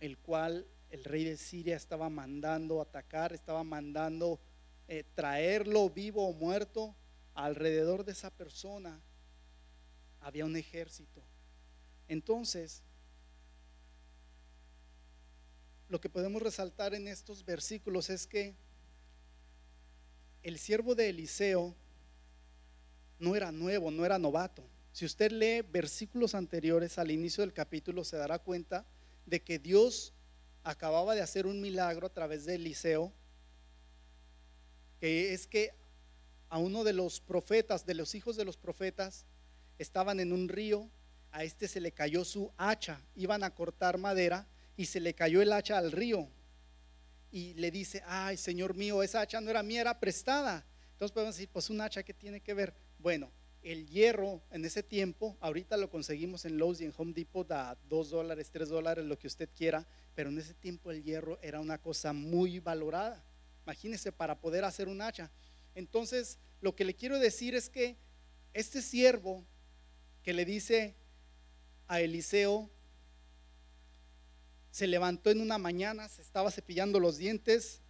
el cual el rey de Siria estaba mandando atacar, estaba mandando eh, traerlo vivo o muerto. Alrededor de esa persona había un ejército. Entonces, lo que podemos resaltar en estos versículos es que el siervo de Eliseo no era nuevo, no era novato. Si usted lee versículos anteriores al inicio del capítulo, se dará cuenta de que Dios acababa de hacer un milagro a través de Eliseo, que es que a uno de los profetas, de los hijos de los profetas, estaban en un río, a este se le cayó su hacha, iban a cortar madera y se le cayó el hacha al río. Y le dice, ay, Señor mío, esa hacha no era mía, era prestada. Entonces podemos decir, pues un hacha que tiene que ver. Bueno, el hierro en ese tiempo, ahorita lo conseguimos en Lowe's y en Home Depot a 2 dólares, 3 dólares, lo que usted quiera, pero en ese tiempo el hierro era una cosa muy valorada. Imagínese para poder hacer un hacha. Entonces, lo que le quiero decir es que este siervo que le dice a Eliseo, se levantó en una mañana, se estaba cepillando los dientes,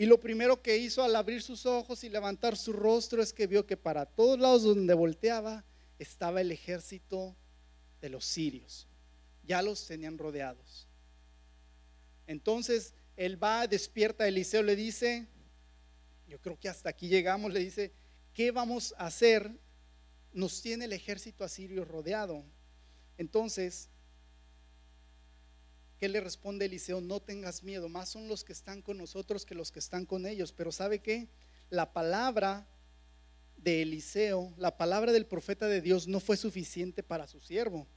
y lo primero que hizo al abrir sus ojos y levantar su rostro es que vio que para todos lados donde volteaba estaba el ejército de los sirios. Ya los tenían rodeados. Entonces él va, despierta a Eliseo, le dice, yo creo que hasta aquí llegamos, le dice, ¿qué vamos a hacer? Nos tiene el ejército asirio rodeado. Entonces ¿Qué le responde Eliseo? No tengas miedo, más son los que están con nosotros que los que están con ellos. Pero ¿sabe qué? La palabra de Eliseo, la palabra del profeta de Dios no fue suficiente para su siervo.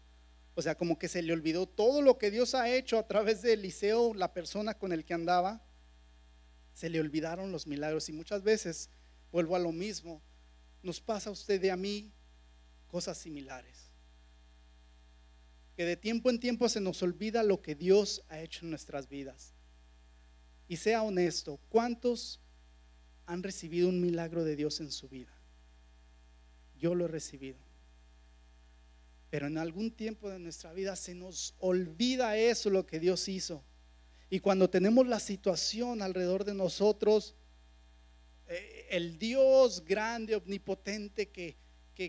O sea, como que se le olvidó todo lo que Dios ha hecho a través de Eliseo, la persona con el que andaba. Se le olvidaron los milagros y muchas veces, vuelvo a lo mismo, nos pasa a usted y a mí cosas similares que de tiempo en tiempo se nos olvida lo que Dios ha hecho en nuestras vidas. Y sea honesto, ¿cuántos han recibido un milagro de Dios en su vida? Yo lo he recibido. Pero en algún tiempo de nuestra vida se nos olvida eso, lo que Dios hizo. Y cuando tenemos la situación alrededor de nosotros, eh, el Dios grande, omnipotente que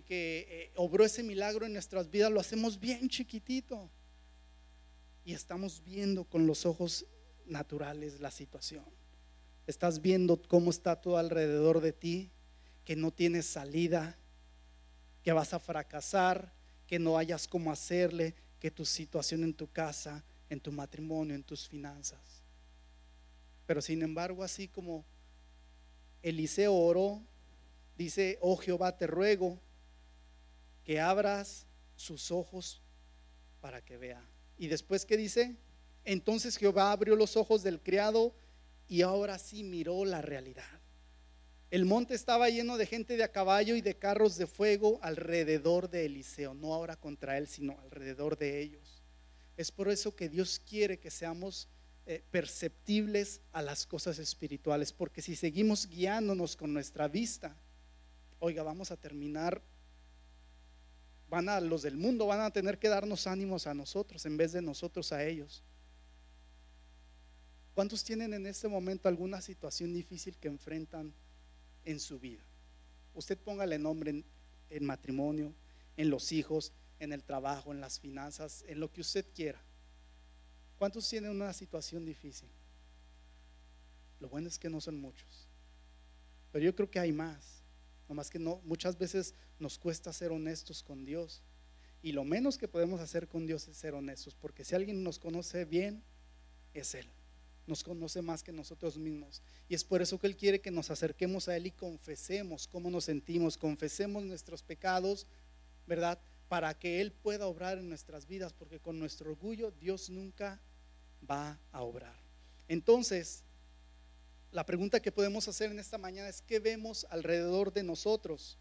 que, eh, obró ese milagro en nuestras vidas, lo hacemos bien chiquitito. Y estamos viendo con los ojos naturales la situación. Estás viendo cómo está todo alrededor de ti, que no tienes salida, que vas a fracasar, que no hayas cómo hacerle, que tu situación en tu casa, en tu matrimonio, en tus finanzas. Pero sin embargo, así como Eliseo oró, dice, oh Jehová, te ruego que abras sus ojos para que vea. Y después que dice, entonces Jehová abrió los ojos del criado y ahora sí miró la realidad. El monte estaba lleno de gente de a caballo y de carros de fuego alrededor de Eliseo, no ahora contra él, sino alrededor de ellos. Es por eso que Dios quiere que seamos eh, perceptibles a las cosas espirituales, porque si seguimos guiándonos con nuestra vista, oiga, vamos a terminar van a los del mundo van a tener que darnos ánimos a nosotros en vez de nosotros a ellos. ¿Cuántos tienen en este momento alguna situación difícil que enfrentan en su vida? Usted póngale nombre en, en matrimonio, en los hijos, en el trabajo, en las finanzas, en lo que usted quiera. ¿Cuántos tienen una situación difícil? Lo bueno es que no son muchos. Pero yo creo que hay más más que no, muchas veces nos cuesta ser honestos con Dios. Y lo menos que podemos hacer con Dios es ser honestos, porque si alguien nos conoce bien, es Él. nos conoce más que nosotros mismos. Y es por eso que Él quiere que nos acerquemos a Él y confesemos cómo nos sentimos, confesemos nuestros pecados, ¿verdad? Para que Él pueda obrar en nuestras vidas, porque con nuestro orgullo Dios nunca va a obrar. Entonces, la pregunta que podemos hacer en esta mañana es, ¿qué vemos alrededor de nosotros?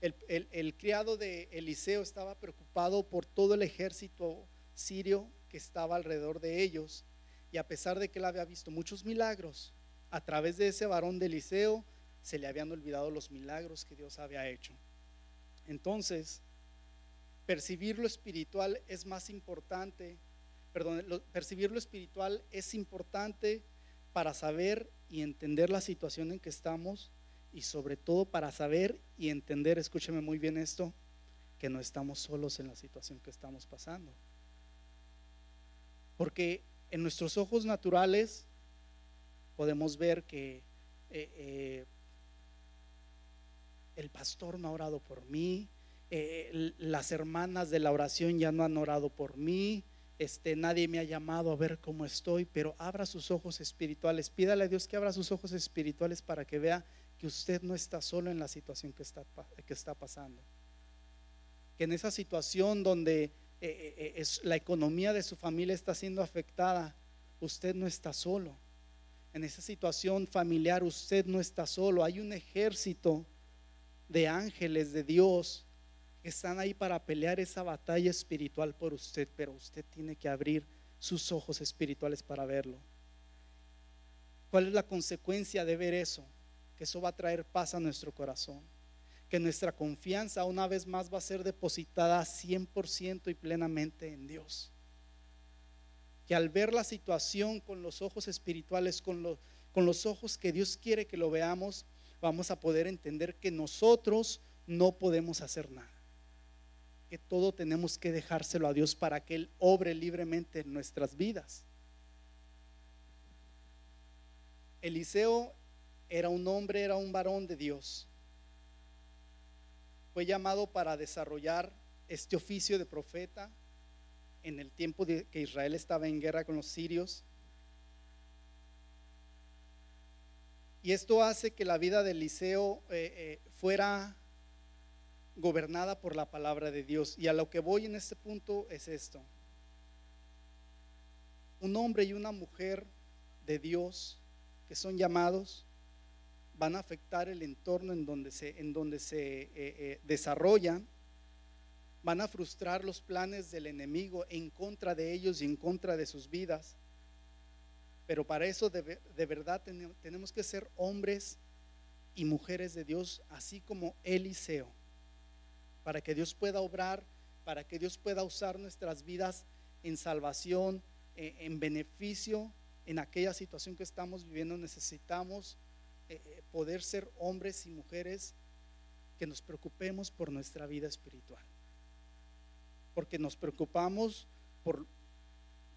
El, criado de Eliseo estaba preocupado por todo el ejército sirio que estaba alrededor de ellos. Y a pesar de que él había visto muchos milagros, a través de ese varón de Eliseo se le habían olvidado los milagros que Dios había hecho. Entonces, percibir lo espiritual es más importante, perdón, percibir lo espiritual es importante para saber y entender la situación en que estamos y sobre todo para saber y entender, escúcheme muy bien esto, que no estamos solos en la situación que estamos pasando. Porque en nuestros ojos naturales podemos ver que eh, eh, el pastor no ha orado por mí, eh, las hermanas de la oración ya no han orado por mí, este, nadie me ha llamado a ver cómo estoy, pero abra sus ojos espirituales, pídale a Dios que abra sus ojos espirituales para que vea que usted no está solo en la situación que está, que está pasando. Que en esa situación donde eh, eh, eh, es, la economía de su familia está siendo afectada, usted no está solo. En esa situación familiar usted no está solo. Hay un ejército de ángeles de Dios están ahí para pelear esa batalla espiritual por usted, pero usted tiene que abrir sus ojos espirituales para verlo. ¿Cuál es la consecuencia de ver eso? que eso va a traer paz a nuestro corazón, que nuestra confianza una vez más va a ser depositada 100% y plenamente en Dios. Que al ver la situación con los ojos espirituales, con con los ojos que Dios quiere que lo veamos, vamos a poder entender que nosotros no podemos hacer nada. Que todo tenemos que dejárselo a Dios para que Él obre libremente en nuestras vidas. Eliseo era un hombre, era un varón de Dios. Fue llamado para desarrollar este oficio de profeta en el tiempo de que Israel estaba en guerra con los sirios. Y esto hace que la vida de Eliseo eh, eh, fuera gobernada por la palabra de Dios. Y a lo que voy en este punto es esto. Un hombre y una mujer de Dios que son llamados van a afectar el entorno en donde se, en donde se eh, eh, desarrollan, van a frustrar los planes del enemigo en contra de ellos y en contra de sus vidas. Pero para eso de, verdad tenemos que ser hombres y mujeres de Dios, así como Eliseo, para que Dios pueda obrar, para que Dios pueda usar nuestras vidas en salvación, eh, en beneficio, en aquella situación que estamos viviendo. Necesitamos eh, eh, poder ser hombres y mujeres que nos preocupemos por nuestra vida espiritual. Porque nos preocupamos por,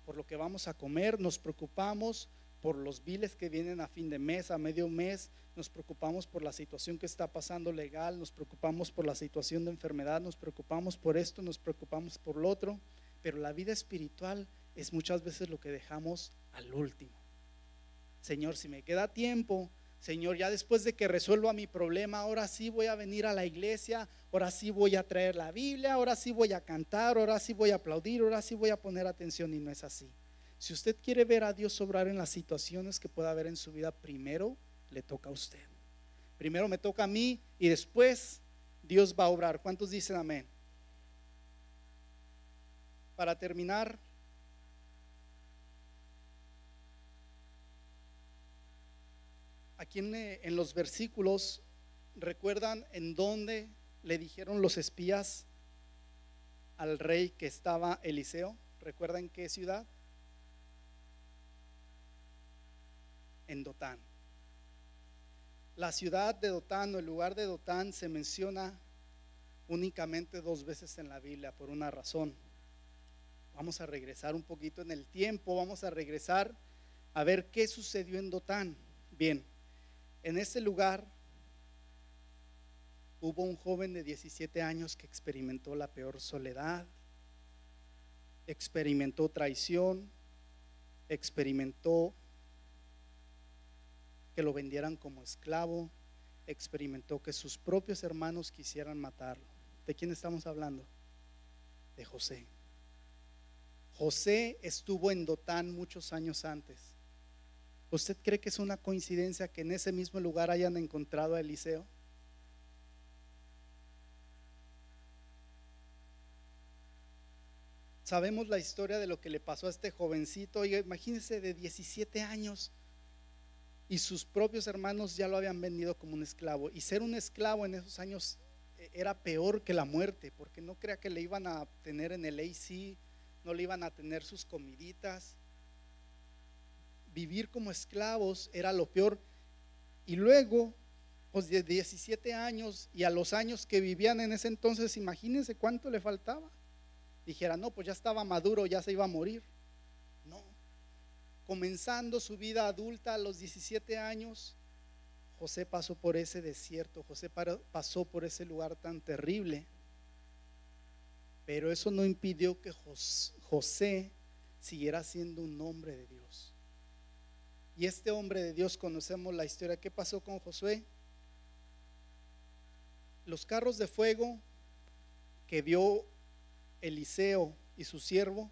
por lo que vamos a comer, nos preocupamos por los biles que vienen a fin de mes, a medio mes, nos preocupamos por la situación que está pasando legal, nos preocupamos por la situación de enfermedad, nos preocupamos por esto, nos preocupamos por lo otro, pero la vida espiritual es muchas veces lo que dejamos al último. Señor, si me queda tiempo, Señor, ya después de que resuelva mi problema, ahora sí voy a venir a la iglesia, ahora sí voy a traer la Biblia, ahora sí voy a cantar, ahora sí voy a aplaudir, ahora sí voy a poner atención y no es así. Si usted quiere ver a Dios obrar en las situaciones que pueda haber en su vida, primero le toca a usted. Primero me toca a mí y después Dios va a obrar. ¿Cuántos dicen amén? Para terminar, aquí eh, en, los versículos, ¿recuerdan en dónde le dijeron los espías al rey que estaba Eliseo? ¿Recuerdan qué ciudad? En Dotán. La ciudad de Dotán o el lugar de Dotán se menciona únicamente dos veces en la Biblia por una razón. Vamos a regresar un poquito en el tiempo, vamos a regresar a ver qué sucedió en Dotán. Bien, en ese lugar hubo un joven de 17 años que experimentó la peor soledad, experimentó traición, experimentó que lo vendieran como esclavo, experimentó que sus propios hermanos quisieran matarlo. ¿De quién estamos hablando? De José. José estuvo en Dotán muchos años antes. ¿Usted cree que es una coincidencia que en ese mismo lugar hayan encontrado a Eliseo? Sabemos la historia de lo que le pasó a este jovencito. Oiga, imagínense de 17 años y sus propios hermanos ya lo habían vendido como un esclavo. Y ser un esclavo en esos años eh, era peor que la muerte, porque no crea que le iban a tener en el AC no le iban a tener sus comiditas. Vivir como esclavos era lo peor. Y luego, pues de 17 años y a los años que vivían en ese entonces, imagínense cuánto le faltaba. Dijera, no, pues ya estaba maduro, ya se iba a morir. Comenzando su vida adulta a los 17 años, José pasó por ese desierto, José pasó por ese lugar tan terrible. Pero eso no impidió que José siguiera siendo un hombre de Dios. Y este hombre de Dios conocemos la historia. ¿Qué pasó con Josué? Los carros de fuego que vio Eliseo y su siervo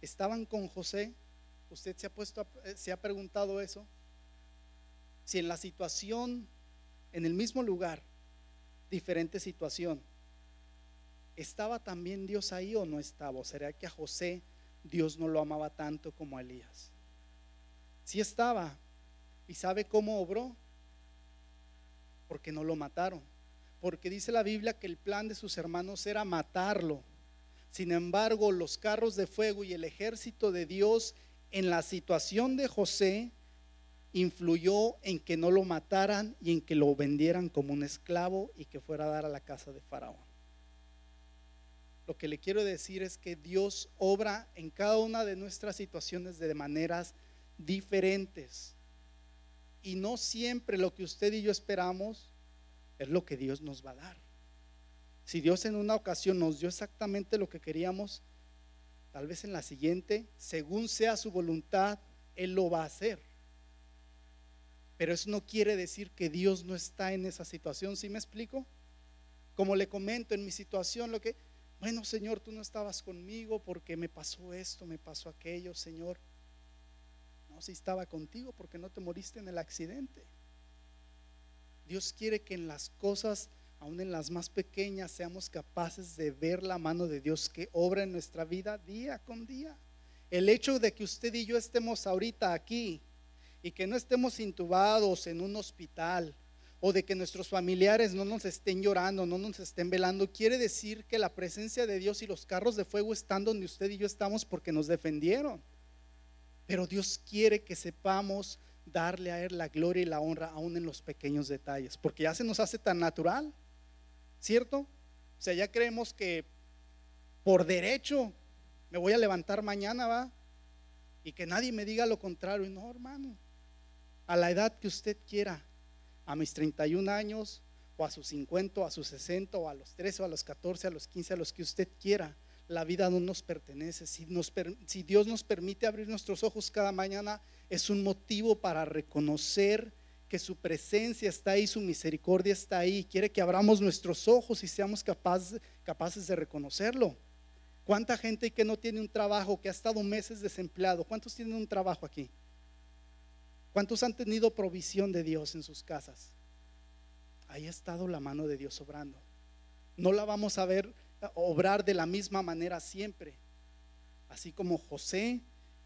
estaban con José. ¿Usted se ha puesto eh, se ha preguntado eso? Si en la situación en el mismo lugar, diferente situación, ¿estaba también Dios ahí o no estaba? ¿O será que a José Dios no lo amaba tanto como a Elías? Sí estaba. ¿Y sabe cómo obró? Porque no lo mataron. Porque dice la Biblia que el plan de sus hermanos era matarlo. Sin embargo, los carros de fuego y el ejército de Dios en la situación de José influyó en que no lo mataran y en que lo vendieran como un esclavo y que fuera a dar a la casa de Faraón. Lo que le quiero decir es que Dios obra en cada una de nuestras situaciones de maneras diferentes. Y no siempre lo que usted y yo esperamos es lo que Dios nos va a dar. Si Dios en una ocasión nos dio exactamente lo que queríamos, tal vez en la siguiente, según sea su voluntad, Él lo va a hacer. Pero eso no quiere decir que Dios no está en esa situación, ¿sí me explico? Como le comento en mi situación, lo que bueno, Señor, tú no estabas conmigo porque me pasó esto, me pasó aquello, Señor. No, si estaba contigo porque no te moriste en el accidente. Dios quiere que en las cosas, aun en las más pequeñas, seamos capaces de ver la mano de Dios que obra en nuestra vida día con día. El hecho de que usted y yo estemos ahorita aquí y que no estemos intubados en un hospital, o de que nuestros familiares no nos estén llorando, no nos estén velando, quiere decir que la presencia de Dios y los carros de fuego están donde usted y yo estamos porque nos defendieron. Pero Dios quiere que sepamos darle a Él la gloria y la honra aún en los pequeños detalles, porque ya se nos hace tan natural, ¿cierto? O sea, ya creemos que por derecho me voy a levantar mañana, ¿va? Y que nadie me diga lo contrario. No, hermano, a la edad que usted quiera, a mis 31 años, o a sus 50, o a sus 60, o a los 13, o a los 14, a los 15, a los que usted quiera. La vida no nos pertenece. Si, si Dios nos permite abrir nuestros ojos cada mañana, es un motivo para reconocer que su presencia está ahí, su misericordia está ahí. Quiere que abramos nuestros ojos y seamos capaces, de reconocerlo. ¿Cuánta gente que no tiene un trabajo, que ha estado meses desempleado? ¿Cuántos tienen un trabajo aquí? ¿Cuántos han tenido provisión de Dios en sus casas? Ahí ha estado la mano de Dios obrando. No la vamos a ver obrar de la misma manera siempre. Así como José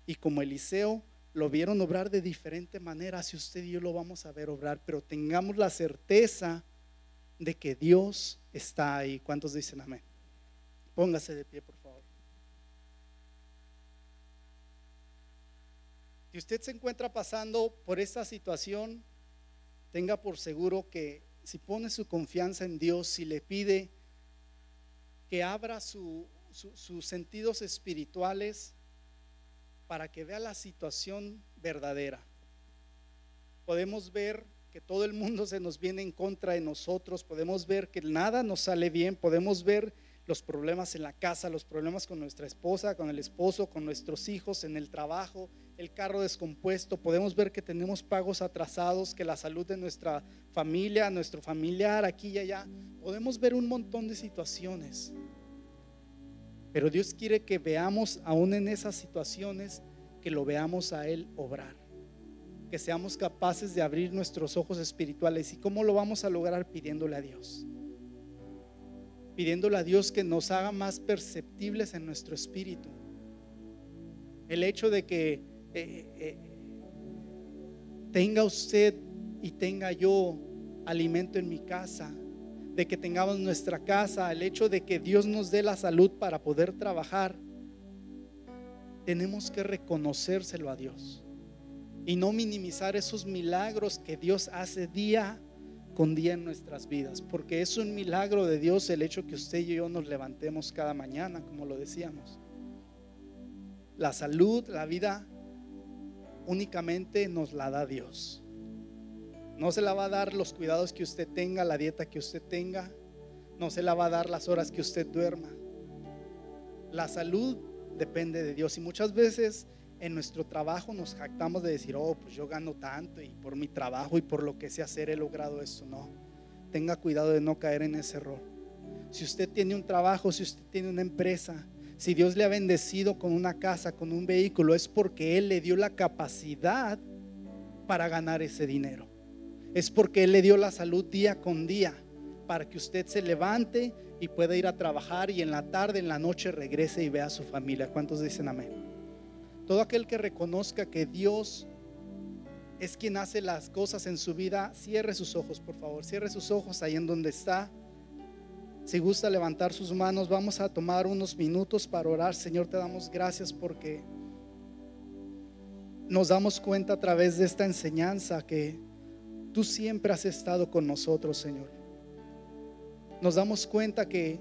y como Eliseo lo vieron obrar de diferente manera, si usted y yo lo vamos a ver obrar, pero tengamos la certeza de que Dios está ahí. ¿Cuántos dicen amén? Póngase de pie, por favor. Si usted se encuentra pasando por esta situación, tenga por seguro que si pone su confianza en Dios, si le pide que abra sus sentidos espirituales para que vea la situación verdadera. Podemos ver que todo el mundo se nos viene en contra de nosotros, podemos ver que nada nos sale bien, podemos ver los problemas en la casa, los problemas con nuestra esposa, con el esposo, con nuestros hijos, en el trabajo, el carro descompuesto. Podemos ver que tenemos pagos atrasados, que la salud de nuestra familia, nuestro familiar aquí y allá. Podemos ver un montón de situaciones. Pero Dios quiere que veamos aún en esas situaciones, que lo veamos a Él obrar. Que seamos capaces de abrir nuestros ojos espirituales. ¿Y cómo lo vamos a lograr? Pidiéndole a Dios. Pidiéndole a Dios que nos haga más perceptibles en nuestro espíritu. El hecho de que eh, eh, tenga usted y tenga yo alimento en mi casa de que tengamos nuestra casa, el hecho de que Dios nos dé la salud para poder trabajar, tenemos que reconocérselo a Dios y no minimizar esos milagros que Dios hace día con día en nuestras vidas, porque es un milagro de Dios el hecho que usted y yo nos levantemos cada mañana, como lo decíamos. La salud, la vida, únicamente nos la da Dios. No se la va a dar los cuidados que usted tenga, la dieta que usted tenga. No se la va a dar las horas que usted duerma. La salud depende de Dios y muchas veces en nuestro trabajo nos jactamos de decir, oh, pues yo gano tanto y por mi trabajo y por lo que sé hacer he logrado esto. No, tenga cuidado de no caer en ese error. Si usted tiene un trabajo, si usted tiene una empresa, si Dios le ha bendecido con una casa, con un vehículo, es porque Él le dio la capacidad para ganar ese dinero es porque Él le dio la salud día con día para que usted se levante y pueda ir a trabajar y en la tarde, en la noche regrese y vea a su familia. ¿Cuántos dicen amén? Todo aquel que reconozca que Dios es quien hace las cosas en su vida, cierre sus ojos, por favor, cierre sus ojos ahí en donde está. Si gusta levantar sus manos, vamos a tomar unos minutos para orar. Señor, te damos gracias porque nos damos cuenta a través de esta enseñanza que Tú siempre has estado con nosotros, Señor. Nos damos cuenta que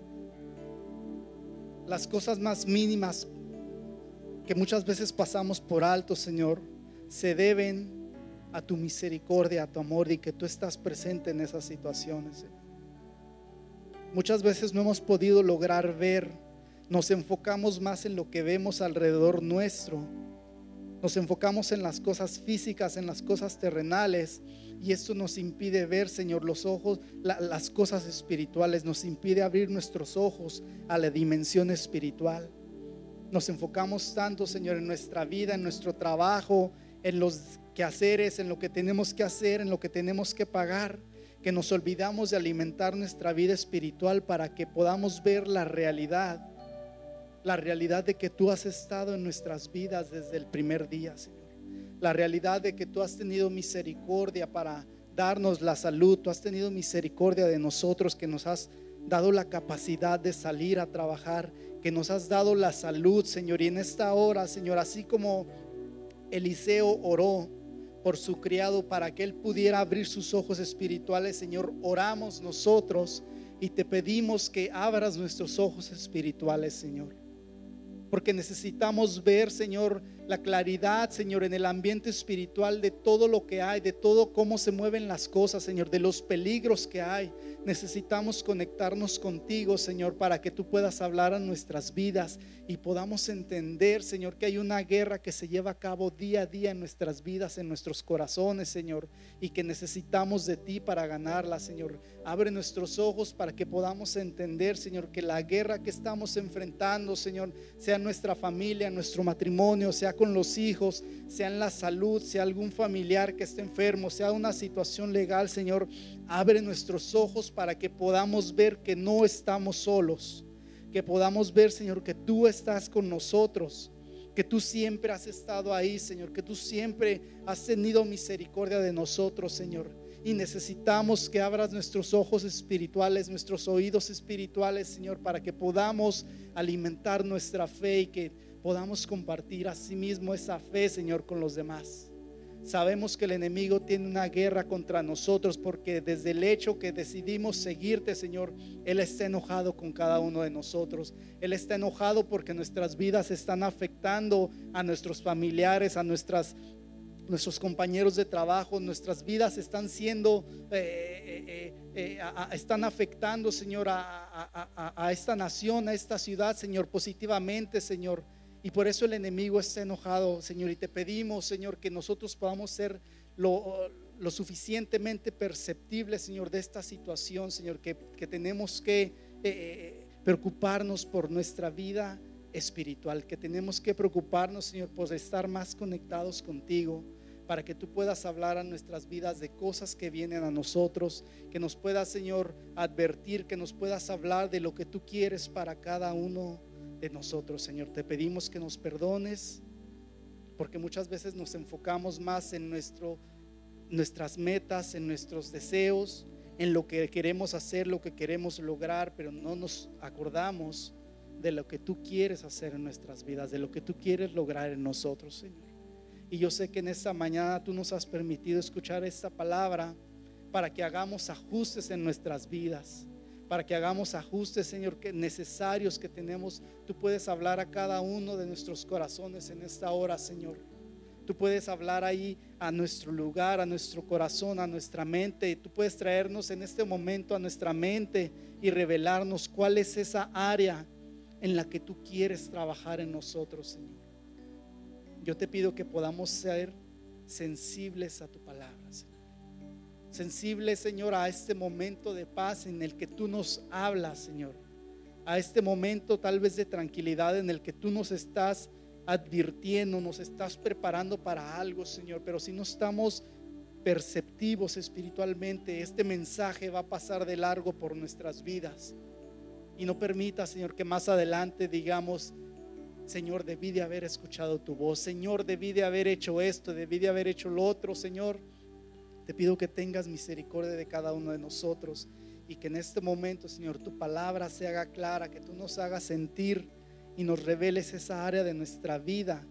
las cosas más mínimas que muchas veces pasamos por alto, Señor, se deben a tu misericordia, a tu amor y que tú estás presente en esas situaciones. Muchas veces no hemos podido lograr ver, nos enfocamos más en lo que vemos alrededor nuestro, nos enfocamos en las cosas físicas, en las cosas terrenales y esto nos impide ver, Señor, los ojos, las cosas espirituales, nos impide abrir nuestros ojos a la dimensión espiritual. Nos enfocamos tanto, Señor, en nuestra vida, en nuestro trabajo, en los quehaceres, en lo que tenemos que hacer, en lo que tenemos que pagar, que nos olvidamos de alimentar nuestra vida espiritual para que podamos ver la realidad, la realidad de que tú has estado en nuestras vidas desde el primer día, Señor la realidad de que tú has tenido misericordia para darnos la salud, tú has tenido misericordia de nosotros, que nos has dado la capacidad de salir a trabajar, que nos has dado la salud, Señor. Y en esta hora, Señor, así como Eliseo oró por su criado para que él pudiera abrir sus ojos espirituales, Señor, oramos nosotros y te pedimos que abras nuestros ojos espirituales, Señor. Porque necesitamos ver, Señor, la claridad, Señor, en el ambiente espiritual de todo lo que hay, de todo cómo se mueven las cosas, Señor, de los peligros que hay. Necesitamos conectarnos contigo, Señor, para que tú puedas hablar a nuestras vidas y podamos entender, Señor, que hay una guerra que se lleva a cabo día a día en nuestras vidas, en nuestros corazones, Señor, y que necesitamos de ti para ganarla, Señor. Abre nuestros ojos para que podamos entender, Señor, que la guerra que estamos enfrentando, Señor, sea nuestra familia, nuestro matrimonio, sea con los hijos, sea en la salud, sea algún familiar que esté enfermo, sea una situación legal, Señor, abre nuestros ojos para que podamos ver que no estamos solos, que podamos ver, Señor, que tú estás con nosotros, que tú siempre has estado ahí, Señor, que tú siempre has tenido misericordia de nosotros, Señor. Y necesitamos que abras nuestros ojos espirituales, nuestros oídos espirituales, Señor, para que podamos alimentar nuestra fe y que podamos compartir a sí mismo esa fe, Señor, con los demás. Sabemos que el enemigo tiene una guerra contra nosotros porque desde el hecho que decidimos seguirte, Señor, Él está enojado con cada uno de nosotros. Él está enojado porque nuestras vidas están afectando a nuestros familiares, a nuestras nuestros compañeros de trabajo, nuestras vidas están siendo, eh, eh, están afectando, Señor, a, esta nación, a esta ciudad, Señor, positivamente, Señor. Y por eso el enemigo está enojado, Señor. Y te pedimos, Señor, que nosotros podamos ser lo, suficientemente perceptibles, Señor, de esta situación, Señor, que, que tenemos que preocuparnos por nuestra vida espiritual, que tenemos que preocuparnos, Señor, por estar más conectados contigo, para que tú puedas hablar a nuestras vidas de cosas que vienen a nosotros, que nos puedas, Señor, advertir, que nos puedas hablar de lo que tú quieres para cada uno de nosotros, Señor. Te pedimos que nos perdones, porque muchas veces nos enfocamos más en nuestro, nuestras metas, en nuestros deseos, en lo que queremos hacer, lo que queremos lograr, pero no nos acordamos de lo que tú quieres hacer en nuestras vidas, de lo que tú quieres lograr en nosotros, Señor. Y yo sé que en esta mañana tú nos has permitido escuchar esta palabra para que hagamos ajustes en nuestras vidas, para que hagamos ajustes, Señor, que necesarios que tenemos. Tú puedes hablar a cada uno de nuestros corazones en esta hora, Señor. Tú puedes hablar ahí a nuestro lugar, a nuestro corazón, a nuestra mente. Tú puedes traernos en este momento a nuestra mente y revelarnos cuál es esa área en la que tú quieres trabajar en nosotros, Señor. Yo te pido que podamos ser sensibles a tu palabra, Señor. Sensibles, Señor, a este momento de paz en el que tú nos hablas, Señor. A este momento tal vez de tranquilidad en el que tú nos estás advirtiendo, nos estás preparando para algo, Señor. Pero si no estamos perceptivos espiritualmente, este mensaje va a pasar de largo por nuestras vidas. Y no permita, Señor, que más adelante digamos, Señor, debí de haber escuchado tu voz. Señor, debí de haber hecho esto, debí de haber hecho lo otro, Señor. Te pido que tengas misericordia de cada uno de nosotros y que en este momento, Señor, tu palabra se haga clara, que tú nos hagas sentir y nos reveles esa área de nuestra vida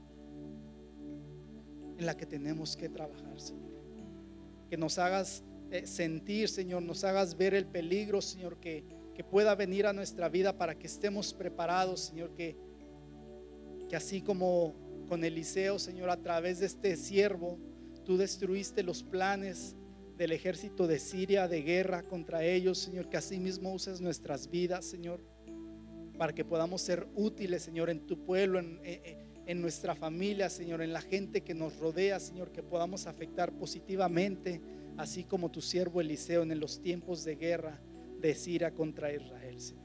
en la que tenemos que trabajar, Señor. Que nos hagas eh, sentir, Señor, nos hagas ver el peligro, Señor, que que pueda venir a nuestra vida para que estemos preparados, Señor, que, que así como con Eliseo, Señor, a través de este siervo, tú destruiste los planes del ejército de Siria de guerra contra ellos, Señor, que así mismo uses nuestras vidas, Señor, para que podamos ser útiles, Señor, en tu pueblo, en, en nuestra familia, Señor, en la gente que nos rodea, Señor, que podamos afectar positivamente, así como tu siervo Eliseo en los tiempos de guerra de contra Israel, Señor.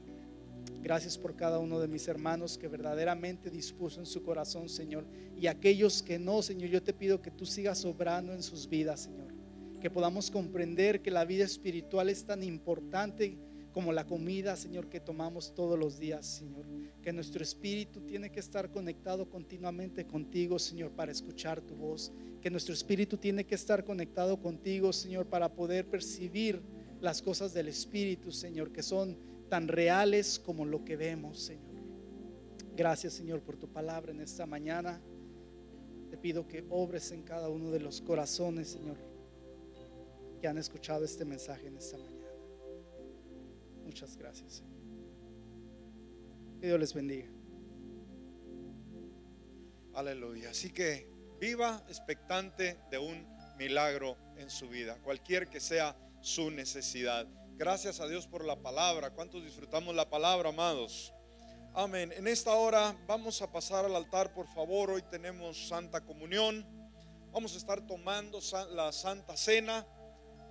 Gracias por cada uno de mis hermanos que verdaderamente dispuso en su corazón, Señor. Y aquellos que no, Señor, yo te pido que tú sigas obrando en sus vidas, Señor. Que podamos comprender que la vida espiritual es tan importante como la comida, Señor, que tomamos todos los días, Señor. Que nuestro espíritu tiene que estar conectado continuamente contigo, Señor, para escuchar tu voz. Que nuestro espíritu tiene que estar conectado contigo, Señor, para poder percibir las cosas del Espíritu, Señor, que son tan reales como lo que vemos, Señor. Gracias, Señor, por tu palabra en esta mañana. Te pido que obres en cada uno de los corazones, Señor, que han escuchado este mensaje en esta mañana. Muchas gracias, Señor. Que Dios les bendiga. Aleluya. Así que viva expectante de un milagro en su vida, cualquier que sea su necesidad. Gracias a Dios por la palabra. ¿Cuántos disfrutamos la palabra, amados? Amén. En esta hora vamos a pasar al altar, por favor. Hoy tenemos Santa Comunión. Vamos a estar tomando la Santa Cena.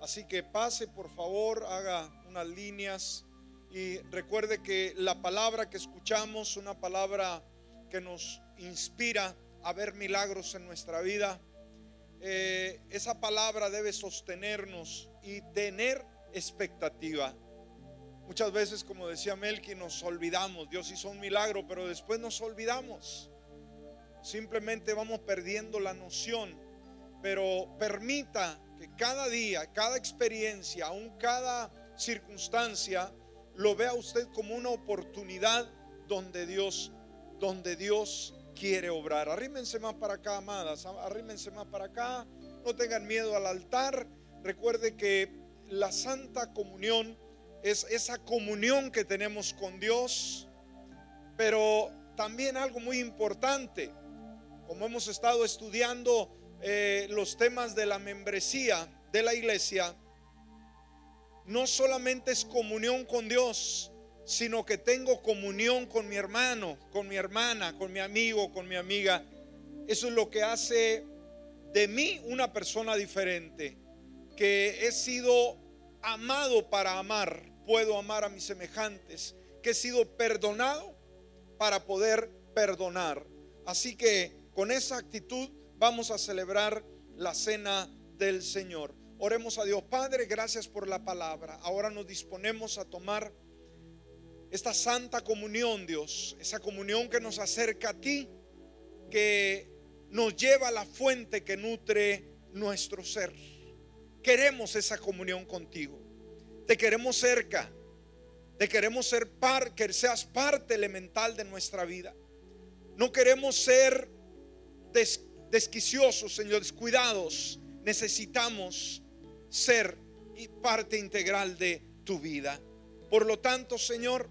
Así que pase, por favor, haga unas líneas y recuerde que la palabra que escuchamos, una palabra que nos inspira a ver milagros en nuestra vida, eh, esa palabra debe sostenernos y tener expectativa. Muchas veces, como decía Melqui, nos olvidamos. Dios hizo un milagro, pero después nos olvidamos. Simplemente vamos perdiendo la noción. Pero permita que cada día, cada experiencia, aún cada circunstancia, lo vea usted como una oportunidad donde Dios, donde Dios quiere obrar. Arrímense más para acá, amadas. Arrímense más para acá. No tengan miedo al altar. Recuerde que la Santa Comunión es esa comunión que tenemos con Dios, pero también algo muy importante, como hemos estado estudiando eh, los temas de la membresía de la iglesia, no solamente es comunión con Dios, sino que tengo comunión con mi hermano, con mi hermana, con mi amigo, con mi amiga. Eso es lo que hace de mí una persona diferente, que he sido amado para amar, puedo amar a mis semejantes, que he sido perdonado para poder perdonar. Así que con esa actitud vamos a celebrar la cena del Señor. Oremos a Dios. Padre, gracias por la palabra. Ahora nos disponemos a tomar esta santa comunión, Dios. Esa comunión que nos acerca a ti, que nos lleva a la fuente que nutre nuestro ser. Queremos esa comunión contigo. Te queremos cerca. Te queremos ser par, que seas parte elemental de nuestra vida. No queremos ser desquiciosos, Señor, descuidados. Necesitamos ser parte integral de tu vida. Por lo tanto, Señor,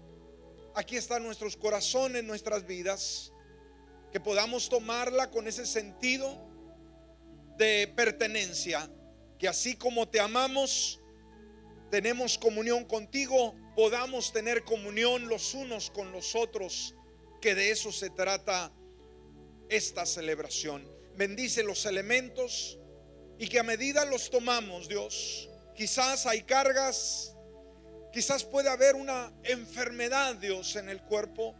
aquí están nuestros corazones, nuestras vidas, que podamos tomarla con ese sentido de pertenencia, que así como te amamos, tenemos comunión contigo, podamos tener comunión los unos con los otros, que de eso se trata esta celebración. Bendice los elementos y que a medida los tomamos, Dios, quizás hay cargas, quizás puede haber una enfermedad, Dios, en el cuerpo,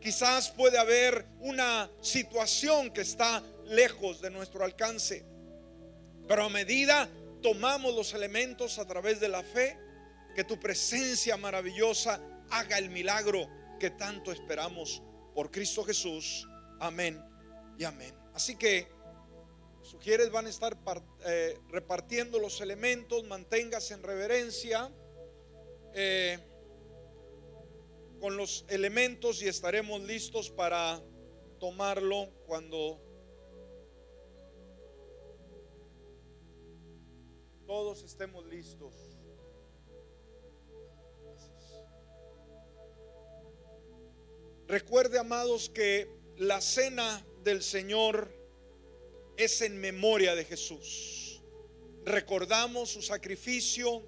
quizás puede haber una situación que está lejos de nuestro alcance, pero a medida tomamos los elementos a través de la fe, que tu presencia maravillosa haga el milagro que tanto esperamos por Cristo Jesús. Amén y amén. Así que sugieres van a estar eh, repartiendo los elementos, manténgase en reverencia eh, con los elementos y estaremos listos para tomarlo cuando todos estemos listos. Recuerde, amados, que la cena del Señor es en memoria de Jesús. Recordamos su sacrificio,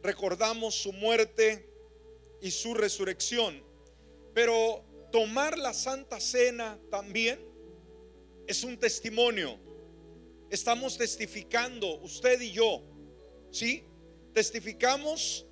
recordamos su muerte y su resurrección. Pero tomar la Santa Cena también es un testimonio. Estamos testificando, usted y yo, ¿sí? Testificamos